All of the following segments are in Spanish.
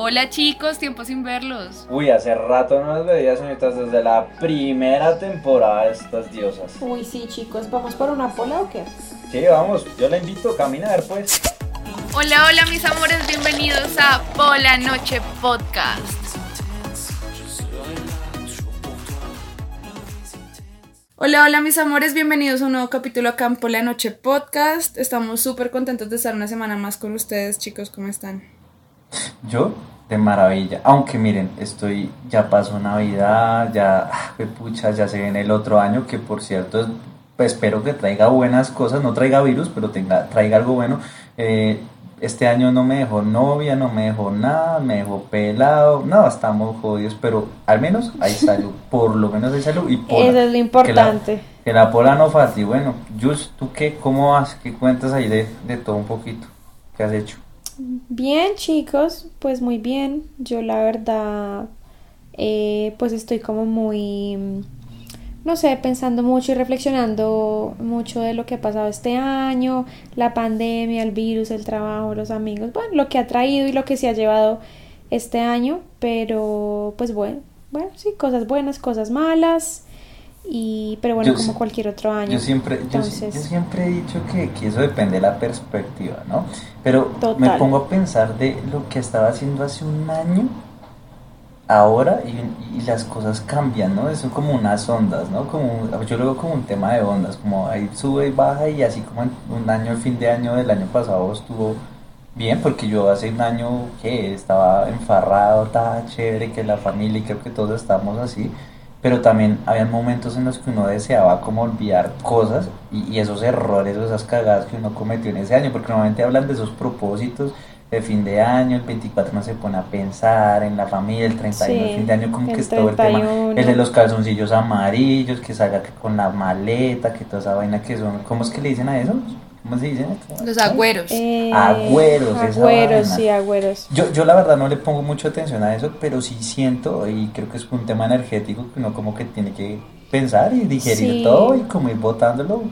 Hola chicos, tiempo sin verlos. Uy, hace rato no las veía, señoritas, desde la primera temporada de estas diosas. Uy, sí, chicos, ¿vamos por una pola o qué? Sí, vamos, yo la invito a caminar, pues. Hola, hola mis amores, bienvenidos a Pola Noche Podcast. Hola, hola mis amores, bienvenidos a un nuevo capítulo acá en Pola Noche Podcast. Estamos súper contentos de estar una semana más con ustedes, chicos, ¿cómo están? Yo, de maravilla. Aunque miren, estoy, ya pasó Navidad, ya, ah, pucha, ya se viene el otro año, que por cierto, pues, espero que traiga buenas cosas, no traiga virus, pero tenga, traiga algo bueno. Eh, este año no me dejó novia, no me dejó nada, me dejó pelado, no, estamos jodidos, pero al menos hay salud, por lo menos hay salud y pola. Eso es lo importante. Que la, pola no falte. Y bueno, Jules, ¿tú qué? ¿Cómo vas? ¿Qué cuentas ahí de, de todo un poquito? ¿Qué has hecho? Bien, chicos, pues muy bien. Yo la verdad, eh, pues estoy como muy no sé, pensando mucho y reflexionando mucho de lo que ha pasado este año, la pandemia, el virus, el trabajo, los amigos, bueno, lo que ha traído y lo que se ha llevado este año, pero pues bueno, bueno, sí, cosas buenas, cosas malas. Y, pero bueno, como cualquier otro año. Yo siempre, yo, siempre he dicho que, que, eso depende de la perspectiva, ¿no? Pero me pongo a pensar de lo que estaba haciendo hace un año ahora y, las cosas cambian, ¿no? Son como unas ondas, ¿no? Como, yo lo veo como un tema de ondas, como ahí sube y baja y así como en un año, el fin de año del año pasado estuvo bien, porque yo hace un año que estaba enfarrado, estaba chévere, que la familia y creo que todos estamos así, pero también había momentos en los que uno deseaba como olvidar cosas y, y esos errores o esas cagadas que uno cometió en ese año, porque normalmente hablan de esos propósitos de fin de año, el 24 no se pone a pensar en la familia, el 31 el fin de año como que es todo el tema, el de los calzoncillos amarillos, que salga con la maleta, que toda esa vaina que son, ¿cómo es que le dicen a eso? ¿Cómo se dicen? Los agüeros. Eh, agüeros, agüeros, sí, agüeros. Yo, yo la verdad no le pongo mucha atención a eso, pero sí siento, y creo que es un tema energético que uno como que tiene que pensar y digerir todo y como ir botándolo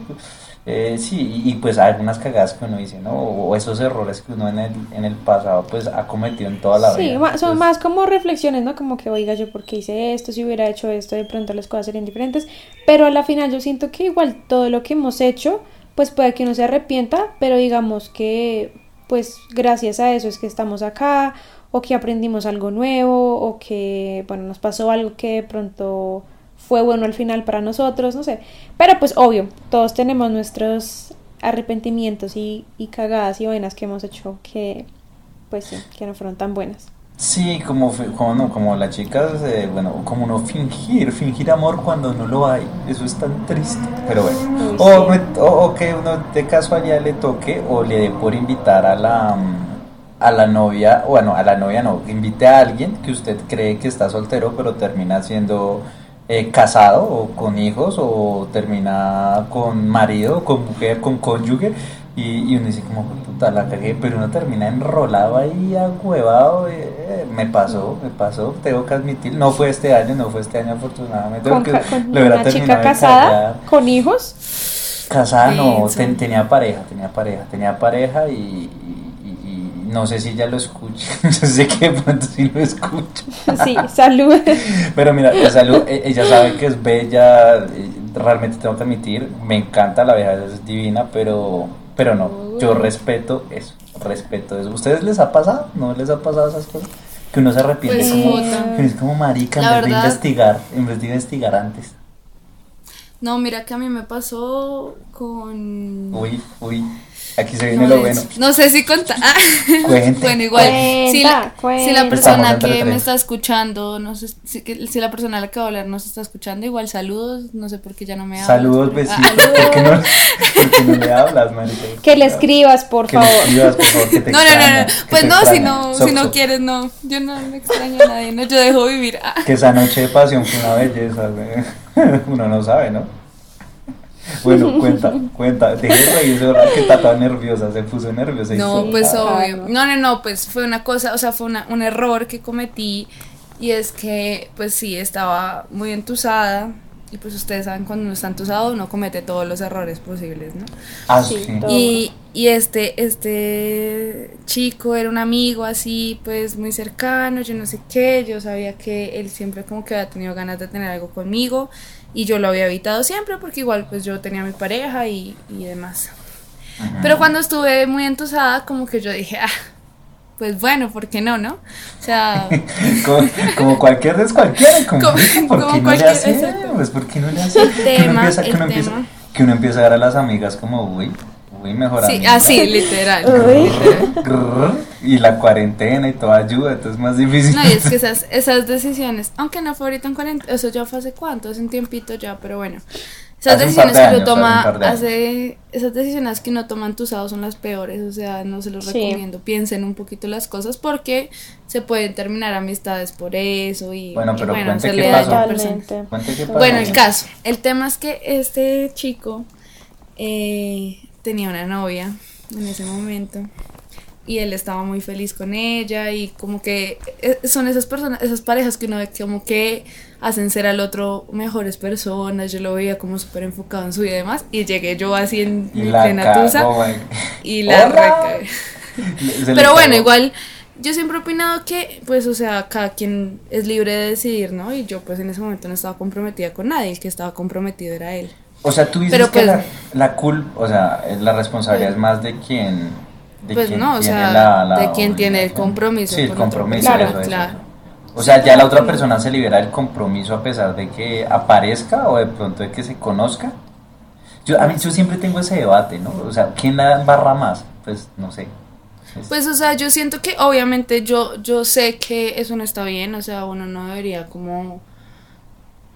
eh, sí, y, pues algunas cagadas que uno dice, ¿no? O esos errores que uno en el, en el pasado pues ha cometido en toda la vida. Sí, son más como reflexiones, ¿no? Como que, oiga, yo por qué hice esto, si hubiera hecho esto, de pronto las cosas serían diferentes. Pero a la final yo siento que igual todo lo que hemos hecho, pues puede que uno se arrepienta, pero digamos que pues gracias a eso es que estamos acá, o que aprendimos algo nuevo, o que, bueno, nos pasó algo que de pronto fue bueno al final para nosotros, no sé. Pero pues obvio, todos tenemos nuestros arrepentimientos y, y cagadas y vainas que hemos hecho que pues sí, que no fueron tan buenas. Sí, como, como, no, como las chicas, eh, bueno, como no fingir, fingir amor cuando no lo hay, eso es tan triste, pero bueno. o, que uno de casualidad le toque o le dé por invitar a la, a la novia, bueno, a la novia no, invite a alguien que usted cree que está soltero, pero termina siendo eh, casado o con hijos o termina con marido, con mujer, con cónyuge y, uno dice como puta la cagué, pero uno termina enrolado ahí agüevado, eh, me pasó, me pasó, tengo que admitir, no fue este año, no fue este año afortunadamente. ¿Con, una chica casada? ¿Con hijos? Casada no, tenía pareja, tenía pareja, tenía pareja y no sé si ella lo escucha, no sé qué pronto si lo escucha. Sí, salud. Pero mira, salud, e, ella sabe que es bella, eh, realmente tengo que admitir, me encanta la vieja, es divina, pero, pero no, yo respeto eso, respeto eso. ¿Ustedes les ha pasado? ¿No les ha pasado esas cosas? Que uno se arrepiente pues como, que es como marica en vez de investigar, en vez de investigar antes. No, mira que a mí me pasó con... Uy, uy. Aquí se viene lo bueno. No sé si contar. bueno, igual. si, la, si, la, persona que me está escuchando, no sé, si, si, la persona a la que va a hablar nos está escuchando, igual saludos. No sé por qué ya no me hablas. Saludos, besitos. Ah, ¿Por, qué no, ¿Por no le hablas, Marita? Que le escribas, por favor. Que le escribas, por favor. Que te no, no, no, no. Pues no, si no, si no quieres, no. Yo no me extraño a nadie. No, yo dejo vivir. Ah. Que esa noche de pasión fue una belleza, Uno no sabe, ¿no? Bueno, cuenta, cuenta. Dejé de reírse que está tan nerviosa, se puso nerviosa. No, pues obvio. No, no, no, pues fue una cosa, o sea, fue una, un error que cometí y es que, pues sí, estaba muy entusada y pues ustedes saben cuando uno está entusado uno comete todos los errores posibles, ¿no? Ah, sí. Y, y este, este chico era un amigo así, pues muy cercano, yo no sé qué, yo sabía que él siempre como que había tenido ganas de tener algo conmigo y yo lo había evitado siempre porque igual pues yo tenía mi pareja y, y demás. Pero cuando estuve muy entusada como que yo dije, ah, pues bueno, ¿por qué no, no? O sea... como, cualquier es cualquiera, como, ¿por qué no le hace? Pues ¿por qué no le hace? que uno empieza, que uno empieza, que uno empieza a ver a las amigas como, uy, uy, mejor Sí, así, literal. y la cuarentena y toda ayuda, entonces es más difícil. No, y es que esas, esas decisiones, aunque no fue ahorita en cuarentena, eso ya fue hace cuánto, hace un tiempito ya, pero bueno. Esas decisiones que uno toma hace, esas decisiones que no toman tus son las peores, o sea, no se los recomiendo. Piensen un poquito las cosas porque se pueden terminar amistades por eso y bueno, pero bueno, qué pasó. Bueno, el caso, el tema es que este chico eh, tenía una novia en ese momento y él estaba muy feliz con ella y como que eh, son esas personas, esas parejas que uno ve como que hacen ser al otro mejores personas, yo lo veía como súper enfocado en su vida y demás y llegué yo así en mi plena tusa y la recagué. Pero bueno, igual yo siempre he opinado que pues o sea, cada quien es libre de decidir, ¿no? Y yo pues en ese momento no estaba comprometida con nadie, el que estaba comprometido era él. O sea, tú dices que pues la, la culpa, o sea, la responsabilidad es más de quien pues no, o sea, de quien tiene el compromiso. Sí, el compromiso. Claro, claro. O sea, ya la otra persona se libera del compromiso a pesar de que aparezca o de pronto de que se conozca. Yo, a mí, yo siempre tengo ese debate, ¿no? O sea, ¿quién la embarra más? Pues no sé. Pues, o sea, yo siento que obviamente yo, yo sé que eso no está bien, o sea, uno no debería como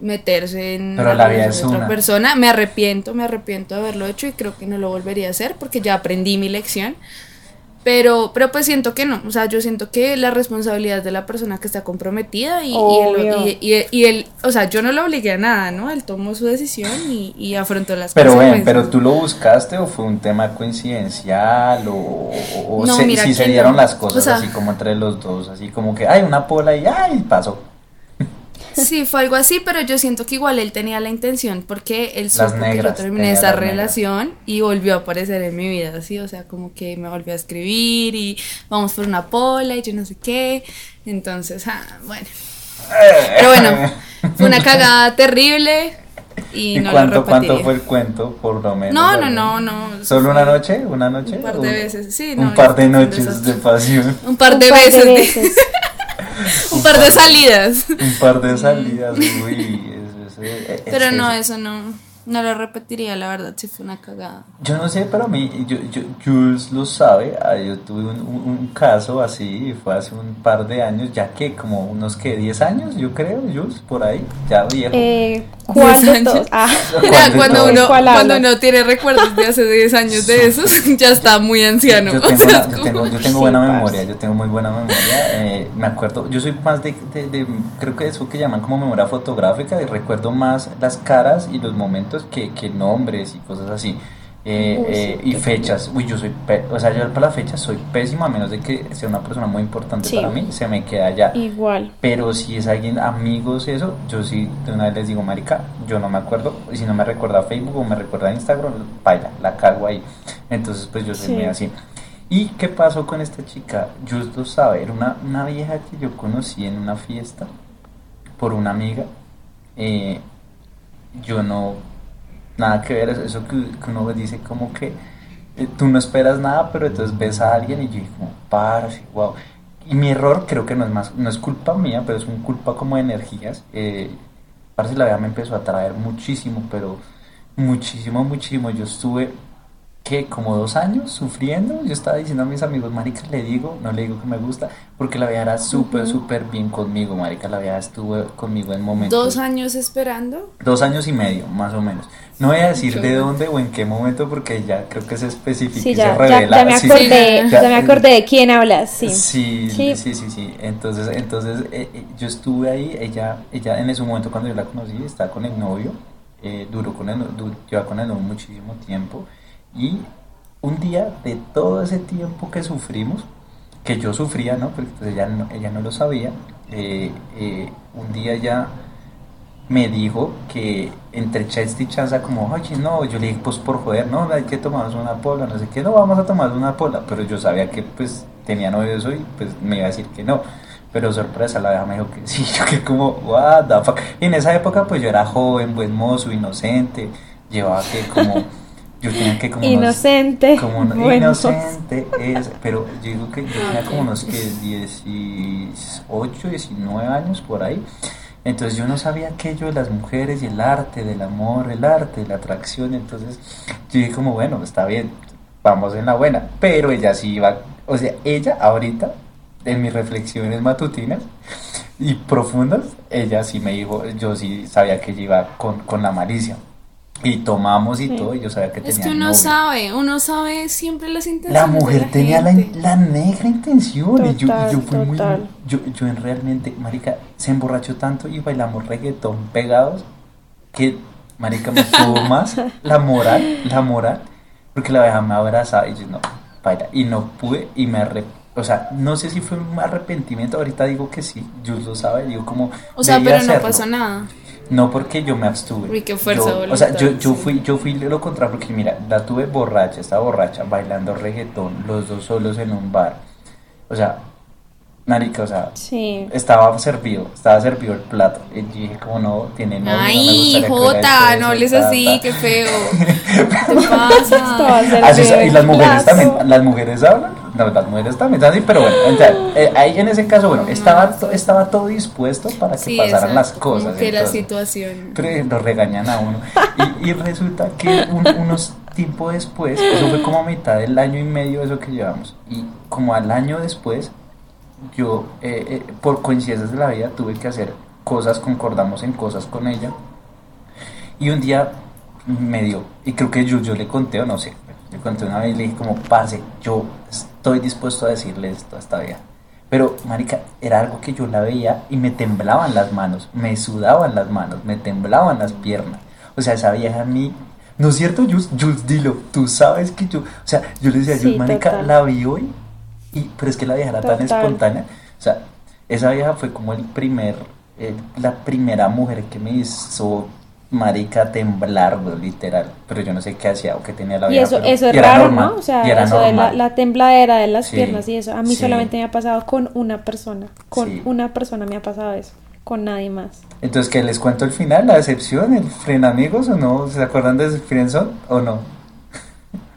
meterse en Pero la vida es otra persona. Me arrepiento, me arrepiento de haberlo hecho y creo que no lo volvería a hacer porque ya aprendí mi lección. Pero, pero pues siento que no, o sea, yo siento que la responsabilidad es de la persona que está comprometida y, y, él, y, él, o sea, yo no lo obligué a nada, ¿no? Él tomó su decisión y, afrontó las pero Pero pero tú lo buscaste o fue un tema coincidencial o, o si se dieron las cosas así como entre los dos, así como que hay una pola y ay, pasó. Sí, fue algo así, pero yo siento que igual él tenía la intención porque él supo que yo terminé esa relación y volvió a aparecer en mi vida, así, o sea, como que me volvió a escribir y vamos por una pola y yo no sé qué. Entonces, ah, bueno. Pero bueno, fue una cagada terrible. ¿Y, no cuánto, cuánto fue el cuento, por lo menos? No, no, no, no. ¿Solo una noche? ¿Una noche? Un par de veces, sí. Un par de noches de pasión. Un par de veces. un par de salidas. Un par de salidas, uy. Pero no, eso no. No lo repetiría, la verdad, si fue una cagada. Yo no sé, pero a mí, yo, yo, Jules lo sabe, ah, yo tuve un, un, caso así, fue hace un par de años, ya que como unos que 10 años, yo creo, Jules, por ahí, ya viejo. Eh, ¿Cuándo Ah. cuando, uno, cuando uno tiene recuerdos de hace 10 años de esos, ya está muy anciano. Yo, tengo, yo tengo, buena memoria, yo tengo muy buena memoria, eh, me acuerdo, yo soy más de, de, de, creo que eso que llaman como memoria fotográfica, y recuerdo más las caras y los momentos que, que nombres y cosas así. Eh, eh, y fechas, uy, yo soy, o sea, yo para la fecha soy pésimo a menos de que sea una persona muy importante para mí, se me queda ya. Igual. Pero si es alguien, amigos, eso, yo sí de una vez les digo, Marica, yo no me acuerdo, y si no me recuerda Facebook o me recuerda Instagram, baila, la cago ahí. Entonces, pues yo soy muy así. ¿Y qué pasó con esta chica? Justo sabe, era una, una vieja que yo conocí en una fiesta por una amiga. Eh, yo no nada que ver, eso que, uno dice como que eh, tú no esperas nada, pero entonces ves a alguien y yo digo, como, parce, wow. Y mi error creo que no es más, no es culpa mía, pero es un culpa como de energías. Eh, parce, la vida me empezó a atraer muchísimo, pero muchísimo, muchísimo. Yo estuve que como dos años sufriendo, yo estaba diciendo a mis amigos, marica, le digo, no le digo que me gusta, porque la vida era súper, súper bien conmigo, marica, la vida estuvo conmigo en momentos. ¿Dos años esperando? Dos años y medio, más o menos. No voy a decir de dónde o en qué momento, porque ya creo que se especifica y se revela. Ya, me acordé, ya, me acordé de quién hablas, sí. Sí, sí, sí, sí, Entonces, entonces eh, eh, yo estuve ahí, ella, ella en ese momento cuando yo la conocí, estaba con el novio, eh, duró con el, lleva con el novio muchísimo tiempo, y un día de todo ese tiempo que sufrimos, que yo sufría, ¿no? Porque pues ella, no, ella no lo sabía, eh, eh, un día ya me dijo que entre chest y chanza como, oye, no, yo le dije, pues por joder, no, hay que tomarnos una pola, no sé qué, no, vamos a tomar una pola, pero yo sabía que pues tenía novio eso y pues me iba a decir que no, pero sorpresa, la vieja me dijo que sí, yo que como, what the fuck, y en esa época pues yo era joven, buen mozo, inocente, llevaba que como, yo tenía que como inocente, como inocente, es, pero yo digo que yo tenía como unos que 18, 19 años por ahí, entonces yo no sabía aquello de las mujeres y el arte, del amor, el arte, la atracción. Entonces yo dije como, bueno, está bien, vamos en la buena. Pero ella sí iba, o sea, ella ahorita, en mis reflexiones matutinas y profundas, ella sí me dijo, yo sí sabía que ella iba con, con la malicia. Y tomamos y todo, y yo sabía que tenía. Es que uno sabe, uno sabe siempre las intenciones. La mujer tenía la, la, negra intención. y yo, yo fui muy. Yo, yo en realmente, Marica, se emborrachó tanto y bailamos reggaetón pegados que, Marica, me tuvo más la moral, la moral, porque la vieja me abrazaba y yo no, baila. Y no pude y me arrepentí. O sea, no sé si fue un arrepentimiento, ahorita digo que sí, Jules lo sabe, digo como... O sea, pero no pasó nada. No porque yo me abstuve. Uy, qué fuerza yo, O sea, yo, yo, fui, yo fui lo contrario porque mira, la tuve borracha, estaba borracha, bailando reggaetón, los dos solos en un bar. O sea, Marica, o sea, sí. estaba servido, estaba servido el plato. Y dije, como no, tiene novio. Ay, Jota, no hables así, qué feo. ¿Qué te pasa? Así, y las mujeres también, las mujeres hablan, no, las mujeres también, así, pero bueno, eh, ahí en ese caso, bueno, estaba, estaba todo dispuesto para que pasaran las cosas. Que la situación. Pero nos regañan a uno. Y, y resulta que unos tiempo después, eso fue como a mitad del año y medio eso que llevamos, y como al año después, yo, eh, eh, por coincidencias de la vida, tuve que hacer cosas, concordamos en cosas con ella. Y un día me dio, y creo que yo, yo le conté o no sé, le conté una vez y le dije como, pase, yo estoy dispuesto a decirle esto a esta vieja. Pero, marica, era algo que yo la veía y me temblaban las manos, me sudaban las manos, me temblaban las piernas. O sea, esa vieja a mí... ¿No es cierto, Jules? Jules, dilo, tú sabes que yo... O sea, yo le decía, yo, marica, la vi hoy y, pero es que la vieja era tan espontánea. O sea, esa vieja fue como el primer, la primera mujer que me hizo marica temblar, literal. Pero yo no sé qué hacía o qué tenía la vieja. Y eso, eso es raro, ¿no? O sea, eso de la, la, tembladera de las piernas y eso. A mí solamente me ha pasado con una persona. Con una persona me ha pasado eso. Con nadie más. Entonces, ¿qué les cuento el final? ¿La decepción? ¿El fren amigos o no? ¿Se acuerdan de Friendzone o no?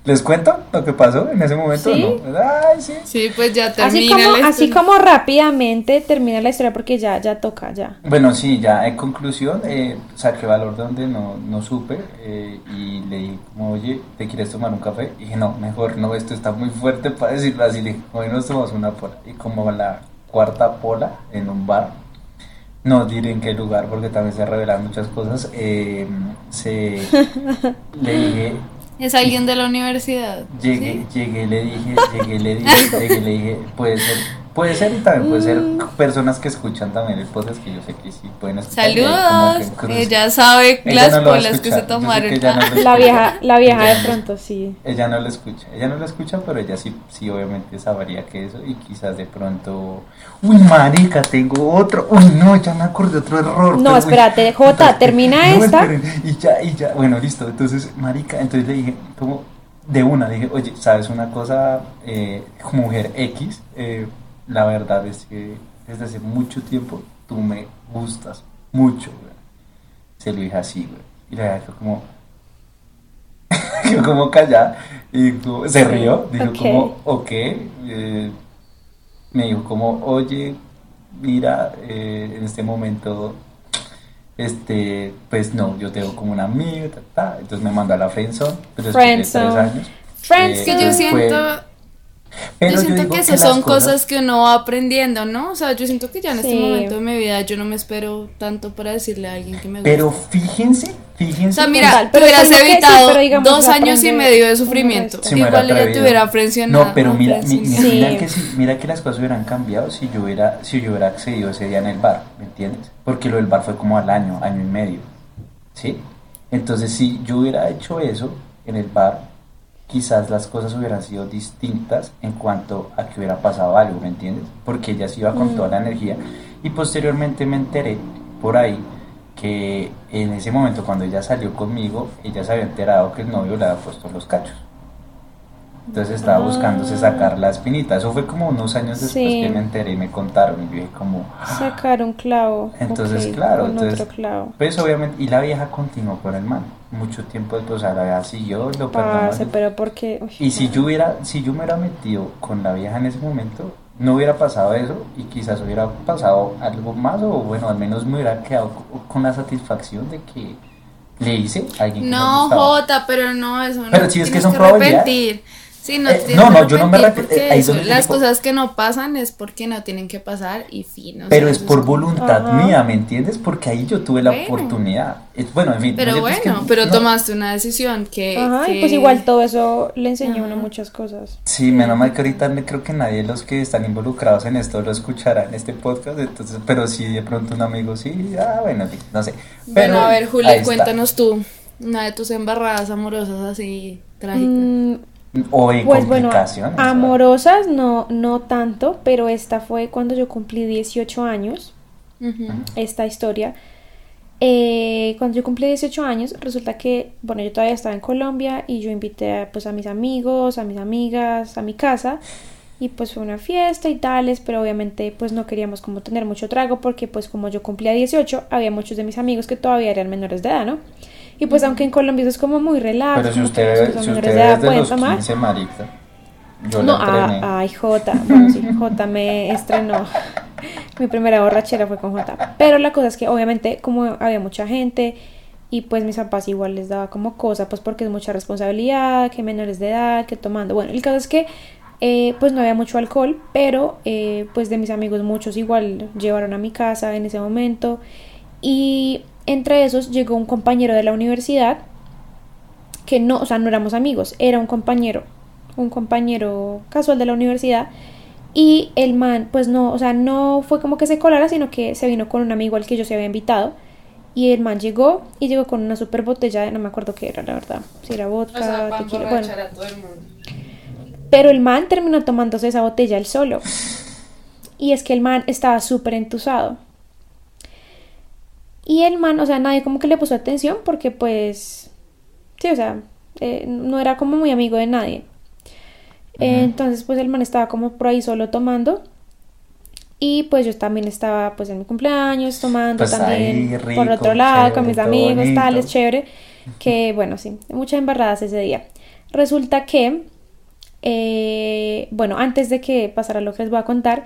¿Les cuento lo que pasó en ese momento? ¿Sí? ¿no? Ay, sí. sí, pues ya termina. Así como, así como rápidamente termina la historia porque ya, ya toca, ya. Bueno, sí, ya en conclusión, eh, saqué valor donde no, no supe eh, y le dije, como, oye, ¿te quieres tomar un café? Y dije, no, mejor no, esto está muy fuerte para decirlo así. Le dije, hoy nos tomamos una pola. Y como la cuarta pola en un bar, no diré en qué lugar porque también se revelan muchas cosas, eh, se, le dije ¿Es alguien de la universidad? Llegué, llegué, le dije, llegué, le dije, llegué, le dije, puede ser, puede ser y también puede ser mm. personas que escuchan también el podcast que yo sé que sí pueden escuchar. Saludos, ella sabe las polas que se tomaron. la vieja, la vieja de pronto sí. Ella no lo escucha, ella no lo escucha, pero ella sí, sí obviamente sabría que eso y quizás de pronto, uy marica, tengo otro, uy no, ya me acordé otro error. No, espérate, Jota, termina esta. y ya, y ya, bueno, listo, entonces marica, entonces le dije, como de una, dije, oye, ¿sabes una cosa? Eh, mujer X, eh, la verdad es que desde hace mucho tiempo tú me gustas mucho, güey. Se lo dije así, güey. Y la verdad como, como callada, y se rió, dijo como, ok, eh, me dijo como, oye, mira, eh, en este momento, este, pues no, yo tengo como una amiga, entonces me mandó a la friendzone, pero después de tres años. Friends, que yo siento yo siento que esas son cosas... que uno va aprendiendo, ¿no? O sea, yo siento que ya en este momento de mi vida yo no me espero tanto para decirle a alguien que me gusta. Pero fíjense, fíjense. O sea, mira, tú hubieras evitado dos años y medio de sufrimiento. Igual ella te hubiera frencionado. No, pero mira, mira, que mira que las cosas hubieran cambiado si yo hubiera, si yo hubiera accedido ese día en el bar, ¿me entiendes? Porque lo del bar fue como al año, año y medio. ¿Sí? Entonces, si yo hubiera hecho eso en el bar, quizás las cosas hubieran sido distintas en cuanto a que hubiera pasado algo, ¿me entiendes? Porque ella se iba con mm. toda la energía y posteriormente me enteré por ahí que en ese momento cuando ella salió conmigo, ella se había enterado que el novio le había puesto los cachos. Entonces estaba buscándose sacar la espinita. Eso fue como unos años después que me enteré y me contaron. Y dije como... Ah". Sacar un clavo. Entonces, claro. Entonces, clavo. Pues obviamente... Y la vieja continuó con el man. Mucho tiempo después, o sea, la vieja siguió, lo perdonó. pero porque... y si yo hubiera, si yo me hubiera metido con la vieja en ese momento, no hubiera pasado eso y quizás hubiera pasado algo más o bueno, al menos me hubiera quedado con la satisfacción de que le hice a alguien que No, Jota, pero no, eso no. Pero si es que son probabilidades. Sí, no, eh, no, no, yo no me refiero. Eh, las cosas que no pasan es porque no tienen que pasar y fin. Pero es por voluntad mía, ¿me entiendes? Porque ahí yo tuve la oportunidad. bueno, en fin. Pero bueno, pero tomaste una decisión que. Ajá, y pues igual todo eso le enseñó a uno muchas cosas. Sí, menos mal que ahorita creo que nadie de los que están involucrados en esto lo escuchará en este podcast. Entonces, pero si de pronto un amigo sí, ah, bueno, no sé. Pero, bueno, a ver, Juli, cuéntanos tú una de tus embarradas amorosas así trágicas. Mm, o en pues complicaciones. Bueno, amorosas no, no tanto, pero esta fue cuando yo cumplí 18 años. Esta historia. Eh, cuando yo cumplí 18 años, resulta que, bueno, yo todavía estaba en Colombia y yo invité pues, a mis amigos, a mis amigas, a mi casa. Y pues fue una fiesta y tales, pero obviamente pues no queríamos como tener mucho trago porque pues como yo cumplía 18, había muchos de mis amigos que todavía eran menores de edad, ¿no? Y pues aunque en Colombia eso es como muy relax. Pero si usted, si usted es de los tomar. 15, marica. Yo no, ah, ay, J. Bueno, sí, J me estrenó. Mi primera borrachera fue con J. Pero la cosa es que obviamente como había mucha gente y pues mis papás igual les daba como cosa, pues porque es mucha responsabilidad, que menores de edad, que tomando. Bueno, el caso es que eh, pues no había mucho alcohol, pero eh, pues de mis amigos muchos igual llevaron a mi casa en ese momento. Y entre esos llegó un compañero de la universidad que no, o sea, no éramos amigos, era un compañero, un compañero casual de la universidad y el man, pues no, o sea, no fue como que se colara, sino que se vino con un amigo al que yo se había invitado y el man llegó y llegó con una super botella, de, no me acuerdo qué era, la verdad, si era vodka, tequila, bueno. Pero el man terminó tomándose esa botella él solo. Y es que el man estaba súper entusado. Y el man, o sea, nadie como que le puso atención porque pues, sí, o sea, eh, no era como muy amigo de nadie. entonces pues el man estaba como por ahí solo tomando. Y pues yo también estaba pues en mi cumpleaños tomando pues también por otro lado con mis amigos, tal, es chévere. Que bueno, sí, muchas embarradas ese día. Resulta que, eh, bueno, antes de que pasara lo que les voy a contar,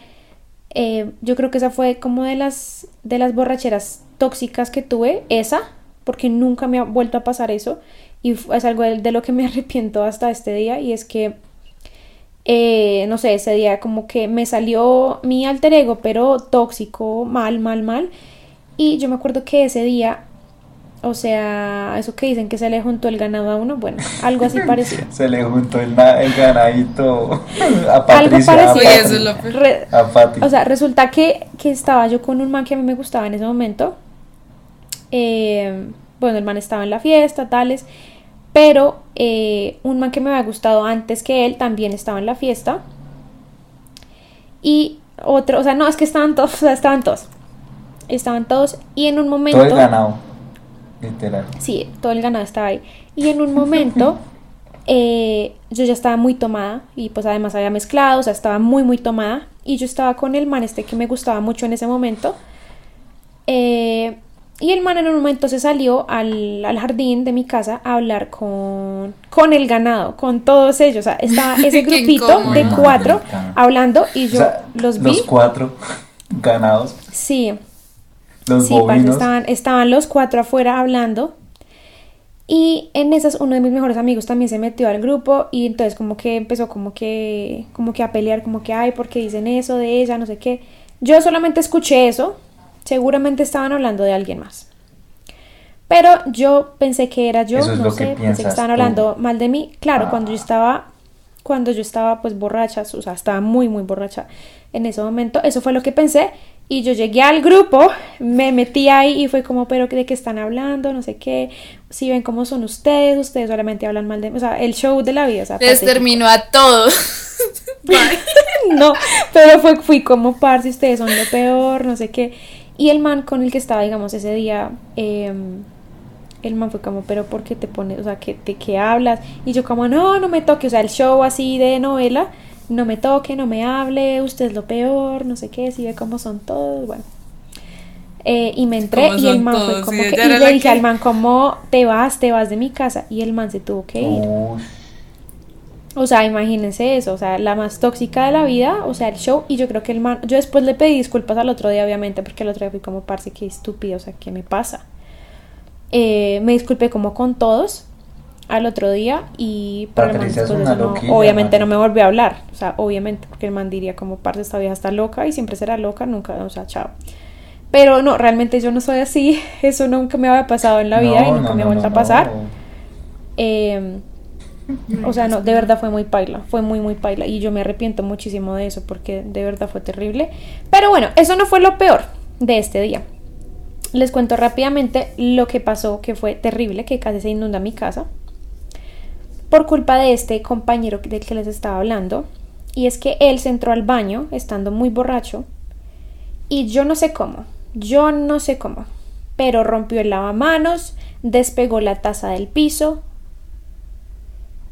eh, yo creo que esa fue como de las, de las borracheras tóxicas que tuve, esa, porque nunca me ha vuelto a pasar eso y es algo de, lo que me arrepiento hasta este día y es que, eh, no sé, ese día como que me salió mi alter ego, pero tóxico, mal, mal, mal. Y yo me acuerdo que ese día o sea, eso que dicen que se le juntó el ganado a uno, bueno, algo así parecido. se le juntó el, el ganadito a Patricia. Algo parecido. O sea, resulta que, que, estaba yo con un man que a mí me gustaba en ese momento. Eh, bueno, el man estaba en la fiesta, tales. Pero eh, un man que me había gustado antes que él también estaba en la fiesta. Y otro, o sea, no, es que estaban todos, o sea, estaban todos. Estaban todos y en un momento... Todo el ganado Literal. Sí, todo el ganado estaba ahí. Y en un momento eh, yo ya estaba muy tomada y pues además había mezclado, o sea, estaba muy, muy tomada. Y yo estaba con el man este que me gustaba mucho en ese momento. Eh, y el man en un momento se salió al, al, jardín de mi casa a hablar con, con el ganado, con todos ellos. O sea, estaba ese grupito de cuatro hablando y yo los vi. Los cuatro ganados. Sí sí, estaban, estaban los cuatro afuera hablando. Y en esas uno de mis mejores amigos también se metió al grupo y entonces como que empezó como que como que a pelear como que ay, porque dicen eso de ella, no sé qué. Yo solamente escuché eso. Seguramente estaban hablando de alguien más. Pero yo pensé que era yo, no sé, pensé que estaban hablando mal de mí. Claro, ah. cuando yo estaba cuando yo estaba pues borracha, o sea, estaba muy muy borracha en ese momento, eso fue lo que pensé Y yo llegué al grupo, me metí ahí y fue como, pero ¿de qué están hablando? No sé qué. Si ven cómo son ustedes, ustedes solamente hablan mal de... O sea, el show de la vida. O sea, Les terminó a todos. no, pero fue, fui como, si ustedes son lo peor, no sé qué. Y el man con el que estaba, digamos, ese día... Eh, el man fue como, pero ¿por qué te pones, o sea, ¿de qué hablas? Y yo como, no, no me toque, o sea, el show así de novela, no me toque, no me hable, usted es lo peor, no sé qué, si ve cómo son todos, bueno. Eh, y me entré y el man fue como que, y le dije al man como, te vas, te vas de mi casa, y el man se tuvo que ir. O sea, imagínense eso, o sea, la más tóxica de la vida, o sea, el show, y yo creo que el man, yo después le pedí disculpas al otro día, obviamente, porque el otro día fui como, parce, qué estúpido, o sea, ¿qué me pasa? Eh, me disculpé como con todos al otro día y para obviamente no me volvió a hablar, o sea, obviamente, porque el man diría como parte esta vieja está loca y siempre será loca, nunca, o sea, chao. Pero no, realmente yo no soy así, eso nunca me había pasado en la vida y nunca me ha vuelto a pasar. Em, o sea, no, de verdad fue muy paila, fue muy, muy paila y yo me arrepiento muchísimo de eso porque de verdad fue terrible. Pero bueno, eso no fue lo peor de este día. Les cuento rápidamente lo que pasó, que fue terrible, que casi se inunda mi casa, por culpa de este compañero del que les estaba hablando. Y es que él se entró al baño estando muy borracho y yo no sé cómo, yo no sé cómo, pero rompió el lavamanos, despegó la taza del piso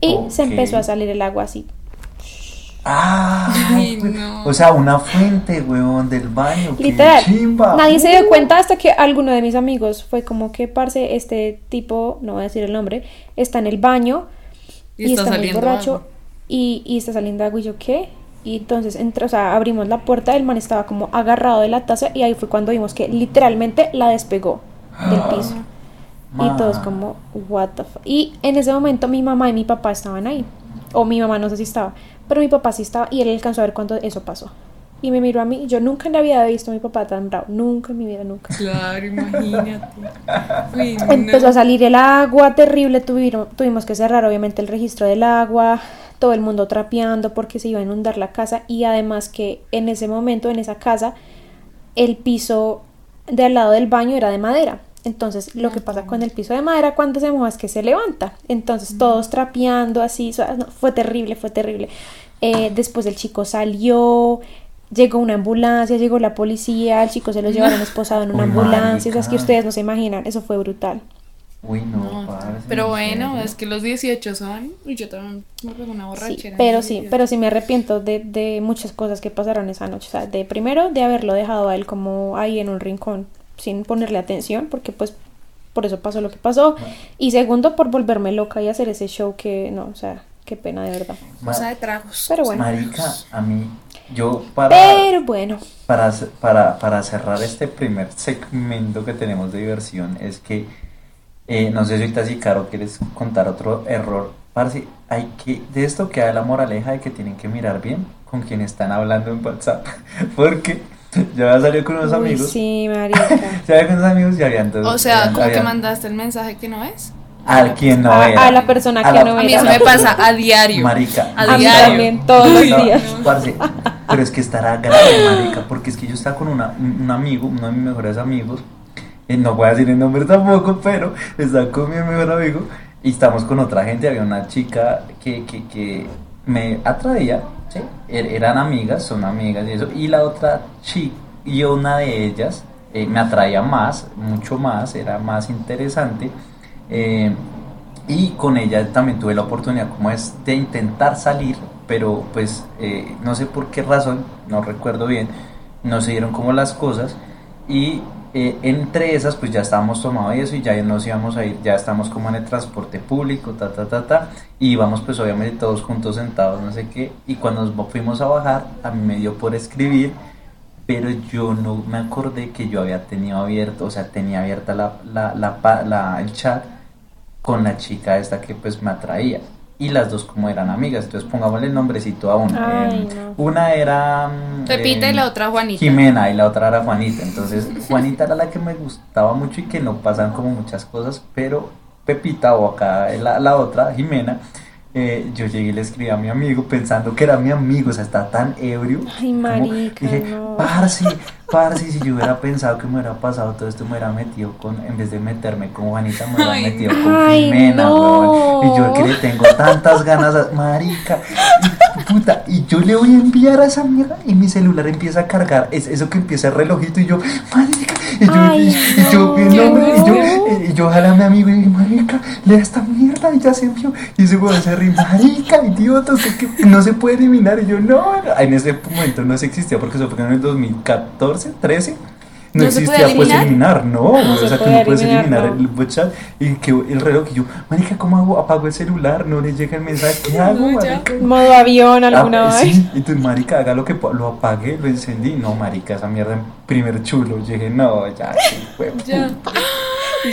y se empezó a salir el agua así Ah, o sea, una fuente, weón, del baño. Literal. Nadie se dio cuenta hasta que alguno de mis amigos fue como que, parce, este tipo, no voy a decir el nombre, está en el baño y, está, muy borracho y, y, está saliendo agua y yo, ¿qué? Y entonces, entre, o sea, abrimos la puerta, el man estaba como agarrado de la taza y ahí fue cuando vimos que literalmente la despegó del piso. Y todos como, what the fuck. Y en ese momento mi mamá y mi papá estaban ahí. O mi mamá no sé si estaba. Pero mi papá sí estaba y él alcanzó a ver cuando eso pasó. Y me miró a mí. Yo nunca en la vida había visto a mi papá tan bravo. Nunca en mi vida, nunca. Claro, imagínate. Empezó a salir el agua terrible. Tuvimos, tuvimos que cerrar, obviamente, el registro del agua. Todo el mundo trapeando porque se iba a inundar la casa. Y además, que en ese momento, en esa casa, el piso de al lado del baño era de madera. Entonces, lo que pasa con el piso de madera cuando se moja es que se levanta. Entonces, todos trapeando así, fue terrible, fue terrible. Eh, después el chico salió, llegó una ambulancia, llegó la policía, el chico se lo llevaron esposado en una ambulancia. O sea, es que ustedes no se imaginan, eso fue brutal. Uy, no, Pero bueno, es que los 18 son. Y yo también me una borrachera. pero sí, pero sí me arrepiento de, de muchas cosas que pasaron esa noche. O sea, de primero, de haberlo dejado a él como ahí en un rincón sin ponerle atención, porque pues por eso pasó lo que pasó. Y segundo, por volverme loca y hacer ese show que, no, o sea, qué pena de verdad. Cosa de tragos. Pero bueno. Marica, a mí, yo para... Pero bueno. Para, para, para cerrar este primer segmento que tenemos de diversión, es que, eh, no sé si ahorita si Caro quieres contar otro error. Parce, hay que, de esto queda la moraleja de que tienen que mirar bien con quien están hablando en WhatsApp. Porque yo había salido con unos amigos. Sí, marica. Se había con unos amigos y había entonces. O sea, ¿cómo que mandaste el mensaje que no es? Al quien no era. A la persona que no era. A mí eso me pasa a diario. Marica. A, diario. También, todos los días. pero es que estará grave, marica, porque es que yo estaba con una, un amigo, uno de mis mejores amigos, y no voy a decir el nombre tampoco, pero estaba con mi mejor amigo, y estamos con otra gente, había una chica que, que, que me atraía. Er, eran amigas, son amigas y eso, y la otra chica, y una de ellas eh, me atraía más, mucho más, era más interesante, eh, y con ella también tuve la oportunidad como es de intentar salir, pero pues eh, no sé por qué razón, no recuerdo bien, no se dieron como las cosas, y eh, entre esas pues ya estábamos tomando eso y ya nos íbamos a ir, ya estamos como en el transporte público, ta, ta, ta, ta, y íbamos pues obviamente todos juntos sentados, no sé qué, y cuando nos fuimos a bajar, a mí me dio por escribir, pero yo no me acordé que yo había tenido abierto, o sea, tenía abierta la, la el chat con la chica esta que pues me atraía y las dos como eran amigas, entonces pongámosle el nombrecito a una. Em, una era... Pepita y la em, otra Juanita. Jimena y la otra era Juanita, entonces Juanita era la que me gustaba mucho y que no pasan como muchas cosas, pero Pepita o acá la, la otra, Jimena, eh, yo llegué y le escribí a mi amigo pensando que era mi amigo, o sea, está tan ebrio. Ay, marica, dije, no. parce, Parce, si yo hubiera pensado que me hubiera pasado todo esto, me hubiera metido con, en vez de meterme con Juanita, me hubiera metido con ay, Jimena, no. Y yo que le tengo tantas ganas a marica. Y, puta, y yo le voy a enviar a esa mierda y mi celular empieza a cargar. Es eso que empieza el relojito y yo, marica. Y yo, ay, y, yo, y, yo, y yo a mi amigo y digo, marica, lea esta mierda y ya se envió. Y ese weón se ríe, marica, idiota, usted que no se puede eliminar. Y yo, no, en ese momento no se existía porque eso fue en el 2014, 13 no, existía pues eliminar, no, o sea que no puedes eliminar el el chat y que el reloj y yo, marica, ¿cómo hago? Apago el celular, no le llega el mensaje, ¿qué hago? Modo avión alguna ah, vez. Sí, y tu marica, haga lo que lo apague, lo encendí, no, marica, esa mierda en primer chulo, llegué, no, ya, ya.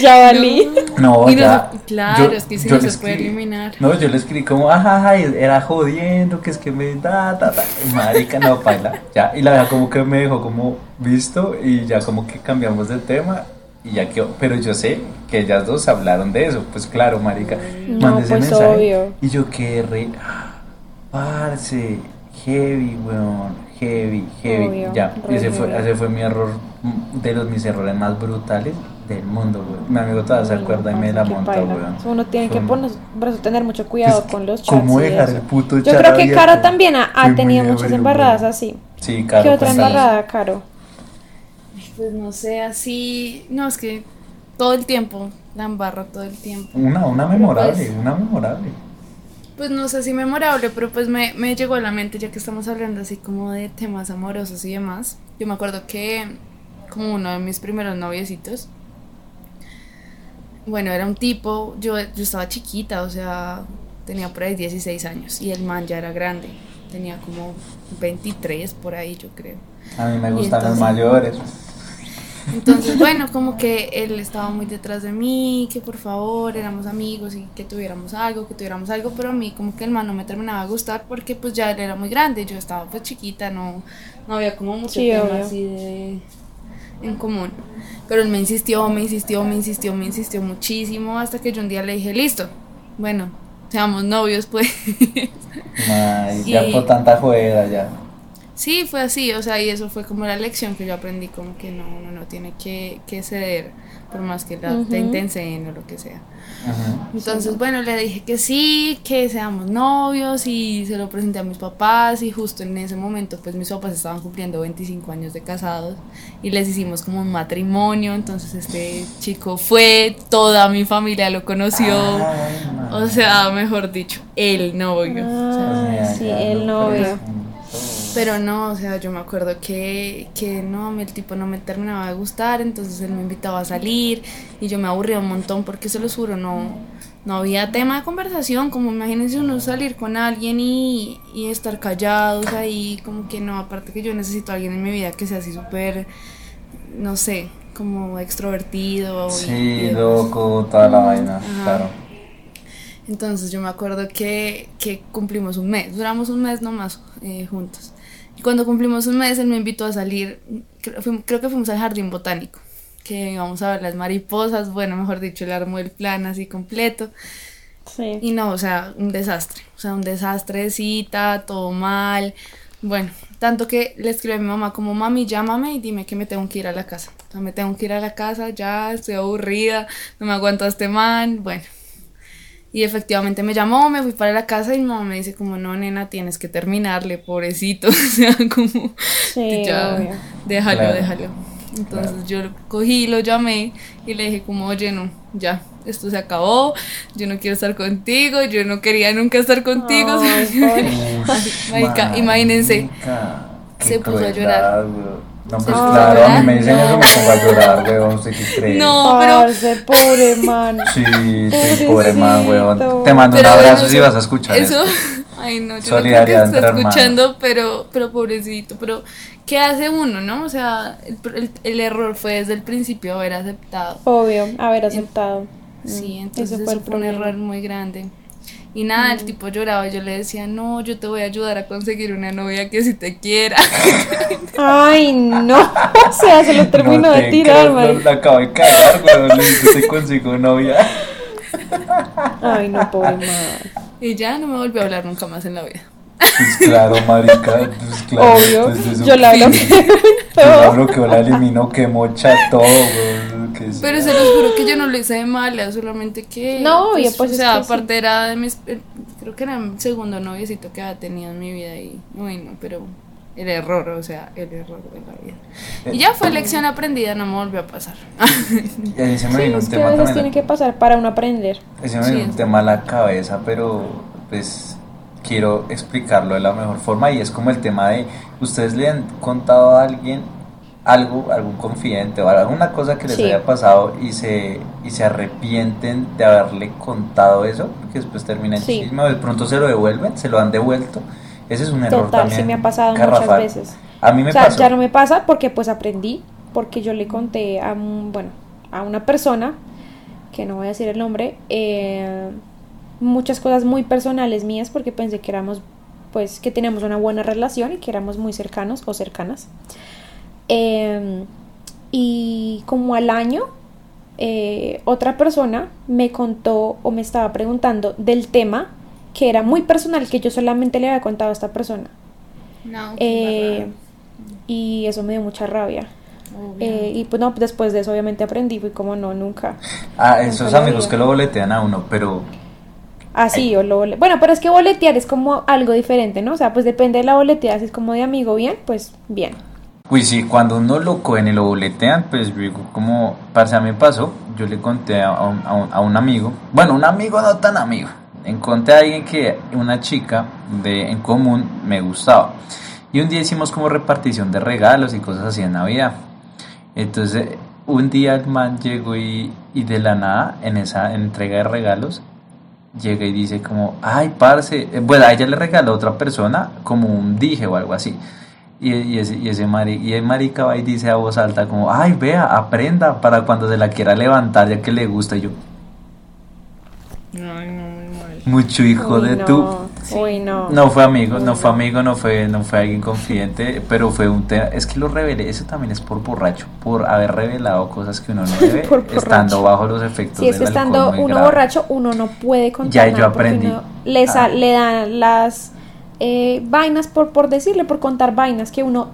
Ya valí. No, ya. claro, es que si no se puede eliminar. No, yo le escribí como, ajá, era jodiendo, que es que me da, da, da. Marica, no, paila. Ya, y la verdad como que me dejó como visto y ya como que cambiamos de tema y ya quedó. Pero yo sé que ellas dos hablaron de eso. Pues claro, marica, no, ese pues mensaje. Obvio. Y yo quedé re, parce, heavy, weón, heavy, heavy. ya, ese fue, ese fue mi error, de los mis errores más brutales del mundo, güey. Mi amigo todavía se acuerda y me la monta, güey. Uno tiene que poner, tener mucho cuidado con los chats. ¿Cómo dejar el puto chat Yo creo que Caro también ha, tenido muchas embarradas así. Sí, Caro. ¿Qué otra embarrada, Caro? Pues no sé, así. No, es que todo el tiempo la embarro todo el tiempo. Una, una memorable, pues una memorable. Pues no sé si memorable, pero pues me, me llegó a la mente ya que estamos hablando así como de temas amorosos y demás. Yo me acuerdo que como uno de mis primeros noviecitos, bueno, era un tipo, yo, yo estaba chiquita, o sea, tenía por ahí 16 años y el man ya era grande, tenía como 23 por ahí, yo creo. A mí me gustan los mayores. Entonces, bueno, como que él estaba muy detrás de mí, que por favor éramos amigos y que tuviéramos algo, que tuviéramos algo, pero a mí como que el man no me terminaba de gustar porque pues ya él era muy grande, yo estaba pues chiquita, no, no había como mucho tema así de en común. Pero él me insistió, me insistió, me insistió, me insistió muchísimo hasta que yo un día le dije, listo, bueno, seamos novios pues. ya fue tanta juega ya. Sí, fue así, o sea, y eso fue como la lección que yo aprendí, como que no, uno no tiene que, que ceder por más que la, te intensen o lo que sea. Entonces, bueno, le dije que sí, que seamos novios y se lo presenté a mis papás y justo en ese momento pues mis papás estaban cumpliendo 25 años de casados y les hicimos como un matrimonio, entonces este chico fue, toda mi familia lo conoció, o sea, mejor dicho, el novio. Ah, sí, el novio. Pero no, o sea, yo me acuerdo que, que no, el tipo no me terminaba de gustar, entonces él me invitaba a salir y yo me aburría un montón porque se lo juro, no, no había tema de conversación, como imagínense uno salir con alguien y, y estar callados ahí, como que no, aparte que yo necesito a alguien en mi vida que sea así súper, no sé, como extrovertido. Sí, loco, toda la vaina, claro. Entonces yo me acuerdo que, que, cumplimos un mes, duramos un mes nomás eh, juntos. Y cuando cumplimos un mes, él me invitó a salir, creo, que fuimos al jardín botánico, que íbamos a ver las mariposas, bueno, mejor dicho, él armó el plan así completo. Sí. Y no, o sea, un desastre, o sea, un desastre de cita, todo mal. Bueno, tanto que le escribí a mi mamá como, mami, llámame y dime que me tengo que ir a la casa. O sea, me tengo que ir a la casa, ya estoy aburrida, no me aguanto a este man. Bueno, y efectivamente me llamó, me fui para la casa y mi mamá me dice como, no, nena, tienes que terminarle, pobrecito. o sea, como, ya, déjalo, déjalo. Entonces yo cogí, lo llamé y le dije como, oye, no, ya, esto se acabó, yo no quiero estar contigo, yo no quería nunca estar contigo. imagínense, se puso a llorar. No, pues claro, a mí me dicen eso, me pongo a llorar, weón, sé que crees. No, pero... ese pobre man. Sí, sí, pobre man, weón. Te mando un abrazo si vas a escuchar eso. Ay, no, yo no creo que está escuchando, pero, pero pobrecito, pero ¿qué hace uno, no? O sea, el, el, error fue desde el principio haber aceptado. Obvio, haber aceptado. Sí, mm, entonces eso fue, un error muy grande. Y nada, el mm. tipo lloraba y yo le decía, no, yo te voy a ayudar a conseguir una novia que si te quiera. Ay, no. O sea, se lo terminó de tirar, man. La acabo de cagar, weón. Le dije, te consigo novia. Ay, no, pobre madre. Y ya no me volvió a hablar nunca más en la vida. Pues claro, marica, pues claro. Obvio, yo la bloqueo Yo la bloqueo, la elimino, que mocha todo, Pero se los juro que yo no lo hice de mala, solamente que... No, pues, pues O sea, aparte era de mis... Eh, creo que era el segundo noviecito que había tenido en mi vida y... Bueno, pero el error, o sea, el error de la vida. Y ya fue lección aprendida, no me volvió a pasar. y ahí se me vino un tema también. tiene que pasar para uno aprender. Se me vino un tema a la cabeza, pero pues quiero explicarlo de la mejor forma y es como el tema de ustedes le han contado a alguien algo, algún confidente o alguna cosa que les haya pasado y se, y se arrepienten de haberle contado eso, porque después termina en chisme o de pronto se lo devuelven, se lo han devuelto. Ese es un error Total, sí me ha pasado muchas veces. A mí me o sea, ya no me pasa porque pues aprendí, porque yo le conté a, bueno, a una persona, que no voy a decir el nombre, eh, muchas cosas muy personales mías porque pensé que éramos, pues, que teníamos una buena relación y que éramos muy cercanos o cercanas. Em, y como al año, eh, otra persona me contó o me estaba preguntando del tema que era muy personal, que yo solamente le había contado a esta persona. No, eh, y eso me dio mucha rabia. Eh, y pues no, después de eso obviamente aprendí, fui como no, nunca. Ah, esos amigos que lo boletean a uno, pero... Ah, sí, o lo Bueno, pero es que boletear es como algo diferente, ¿no? O sea, pues depende de la boleteada, si es como de amigo bien, pues bien. Uy, sí, cuando uno lo cogen y lo boletean, pues digo, como, para a mí pasó, yo le conté a un, a un amigo, bueno, un amigo no tan amigo, encontré a alguien que una chica de en común me gustaba. Y un día hicimos como repartición de regalos y cosas así en Navidad. Entonces, un día el man llegó y, y de la nada, en esa entrega de regalos, llega y dice como, ay, parce, eh, bueno, a ella le regaló a otra persona como un dije o algo así. Y, y, ese, y, ese y el marica va y dice a voz alta como, ay, vea, aprenda para cuando se la quiera levantar ya que le gusta. Y yo, no, no, mucho hijo de tu. no. No fue amigo, no fue amigo, no fue, no fue alguien confidente, pero fue un tema. Es que lo revelé, eso también es por borracho, por haber revelado cosas que uno no debe, estando bajo los efectos Si es que estando uno borracho, uno no puede contar. Ya yo aprendí. Le, ah. le dan las eh, vainas por, por decirle, por contar vainas que uno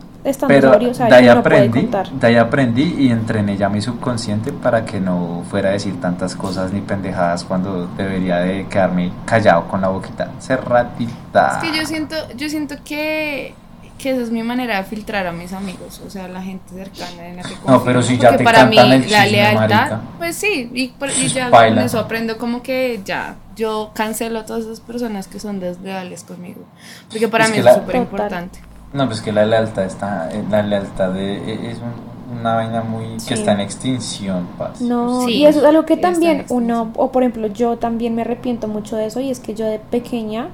pero de ahí aprendí, de ahí aprendí y entrené ya mi subconsciente para que no fuera a decir tantas cosas ni pendejadas cuando debería de quedarme callado con la boquita cerradita. Es que yo siento, yo siento que que esa es mi manera de filtrar a mis amigos, o sea, la gente cercana en la que confío. No, pero si ya te para mí la lealtad, pues sí, y, ya con eso aprendo como que ya, yo cancelo a todas esas personas que son desleales conmigo, porque para mí es súper importante. No, pues que la lealtad está, eh, la lealtad de, e, es una vaina muy que está en extinción, paz. No, y eso es algo que también uno, o por ejemplo, yo también me arrepiento mucho de eso y es que yo de pequeña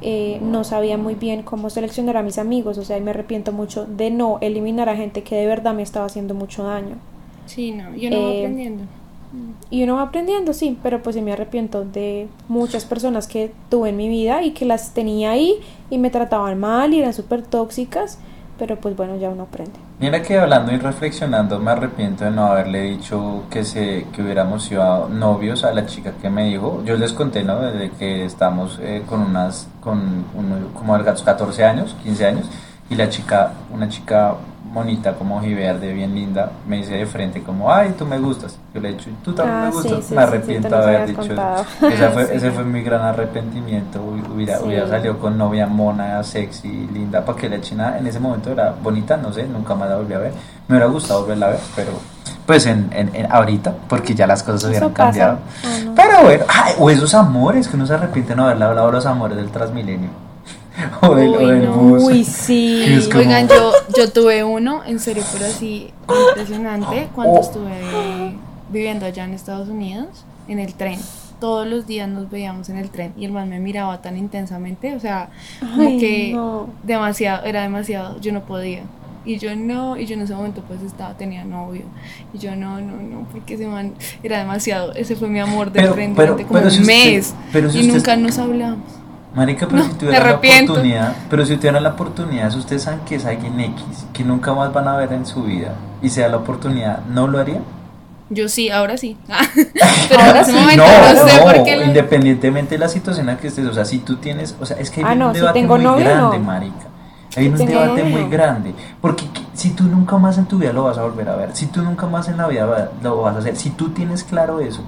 eh, no sabía muy bien cómo seleccionar a mis amigos, o sea, y me arrepiento mucho de no eliminar a gente que de verdad me estaba haciendo mucho daño. Sí, no, yo no eh, aprendiendo. Y uno va aprendiendo, sí, pero pues sí me arrepiento de muchas personas que tuve en mi vida y que las tenía ahí y me trataban mal y eran súper tóxicas, pero pues bueno, ya uno aprende. Mira que hablando y reflexionando me arrepiento de no haberle dicho que se que hubiéramos sido novios a la chica que me dijo. Yo les conté, ¿no? Desde que estamos eh, con unas, con uno, como 14 años, 15 años, y la chica, una chica bonita, como ojiverde, bien linda, me dice de frente como, ay, tú me gustas. Yo le he dicho, tú también me ah, gustas. me arrepiento de haber dicho eso. fue, ese fue mi gran arrepentimiento. Hubiera, hubiera salido con novia mona, sexy, linda, para que la china en ese momento era bonita, no sé, nunca más la volví a ver. Me hubiera gustado volverla a ver, pero pues en, en, ahorita, porque ya las cosas hubieran cambiado. Ah, pero bueno, ay, o esos amores que uno se arrepiente de no haberle hablado los amores del Transmilenio. o del, Uy, sí. Oigan, yo, yo tuve uno, en serio, pero así impresionante, cuando oh. estuve viviendo allá en Estados Unidos, en el tren. Todos los días nos veíamos en el tren y el man me miraba tan intensamente, o sea, como que demasiado, era demasiado, yo no podía. Y yo no, y yo en ese momento pues estaba, tenía novio. Y yo no, no, no, porque ese man era demasiado, ese fue mi amor de tren durante como un mes. y nunca nos hablamos. Marica, pero si tuvieran la oportunidad, pero si tuvieran la oportunidad, si ustedes saben que es alguien X, que nunca más van a ver en su vida, y sea la oportunidad, ¿no lo harían? Yo sí, ahora sí. Pero en ese momento no, sé por qué. Independientemente de la situación en la que estés, o sea, si tú tienes, o sea, es que hay ah, un debate muy grande, marica. Hay un debate muy grande. Porque si tú nunca más en tu vida lo vas a volver a ver, si tú nunca más en la vida lo vas a hacer, si tú tienes claro eso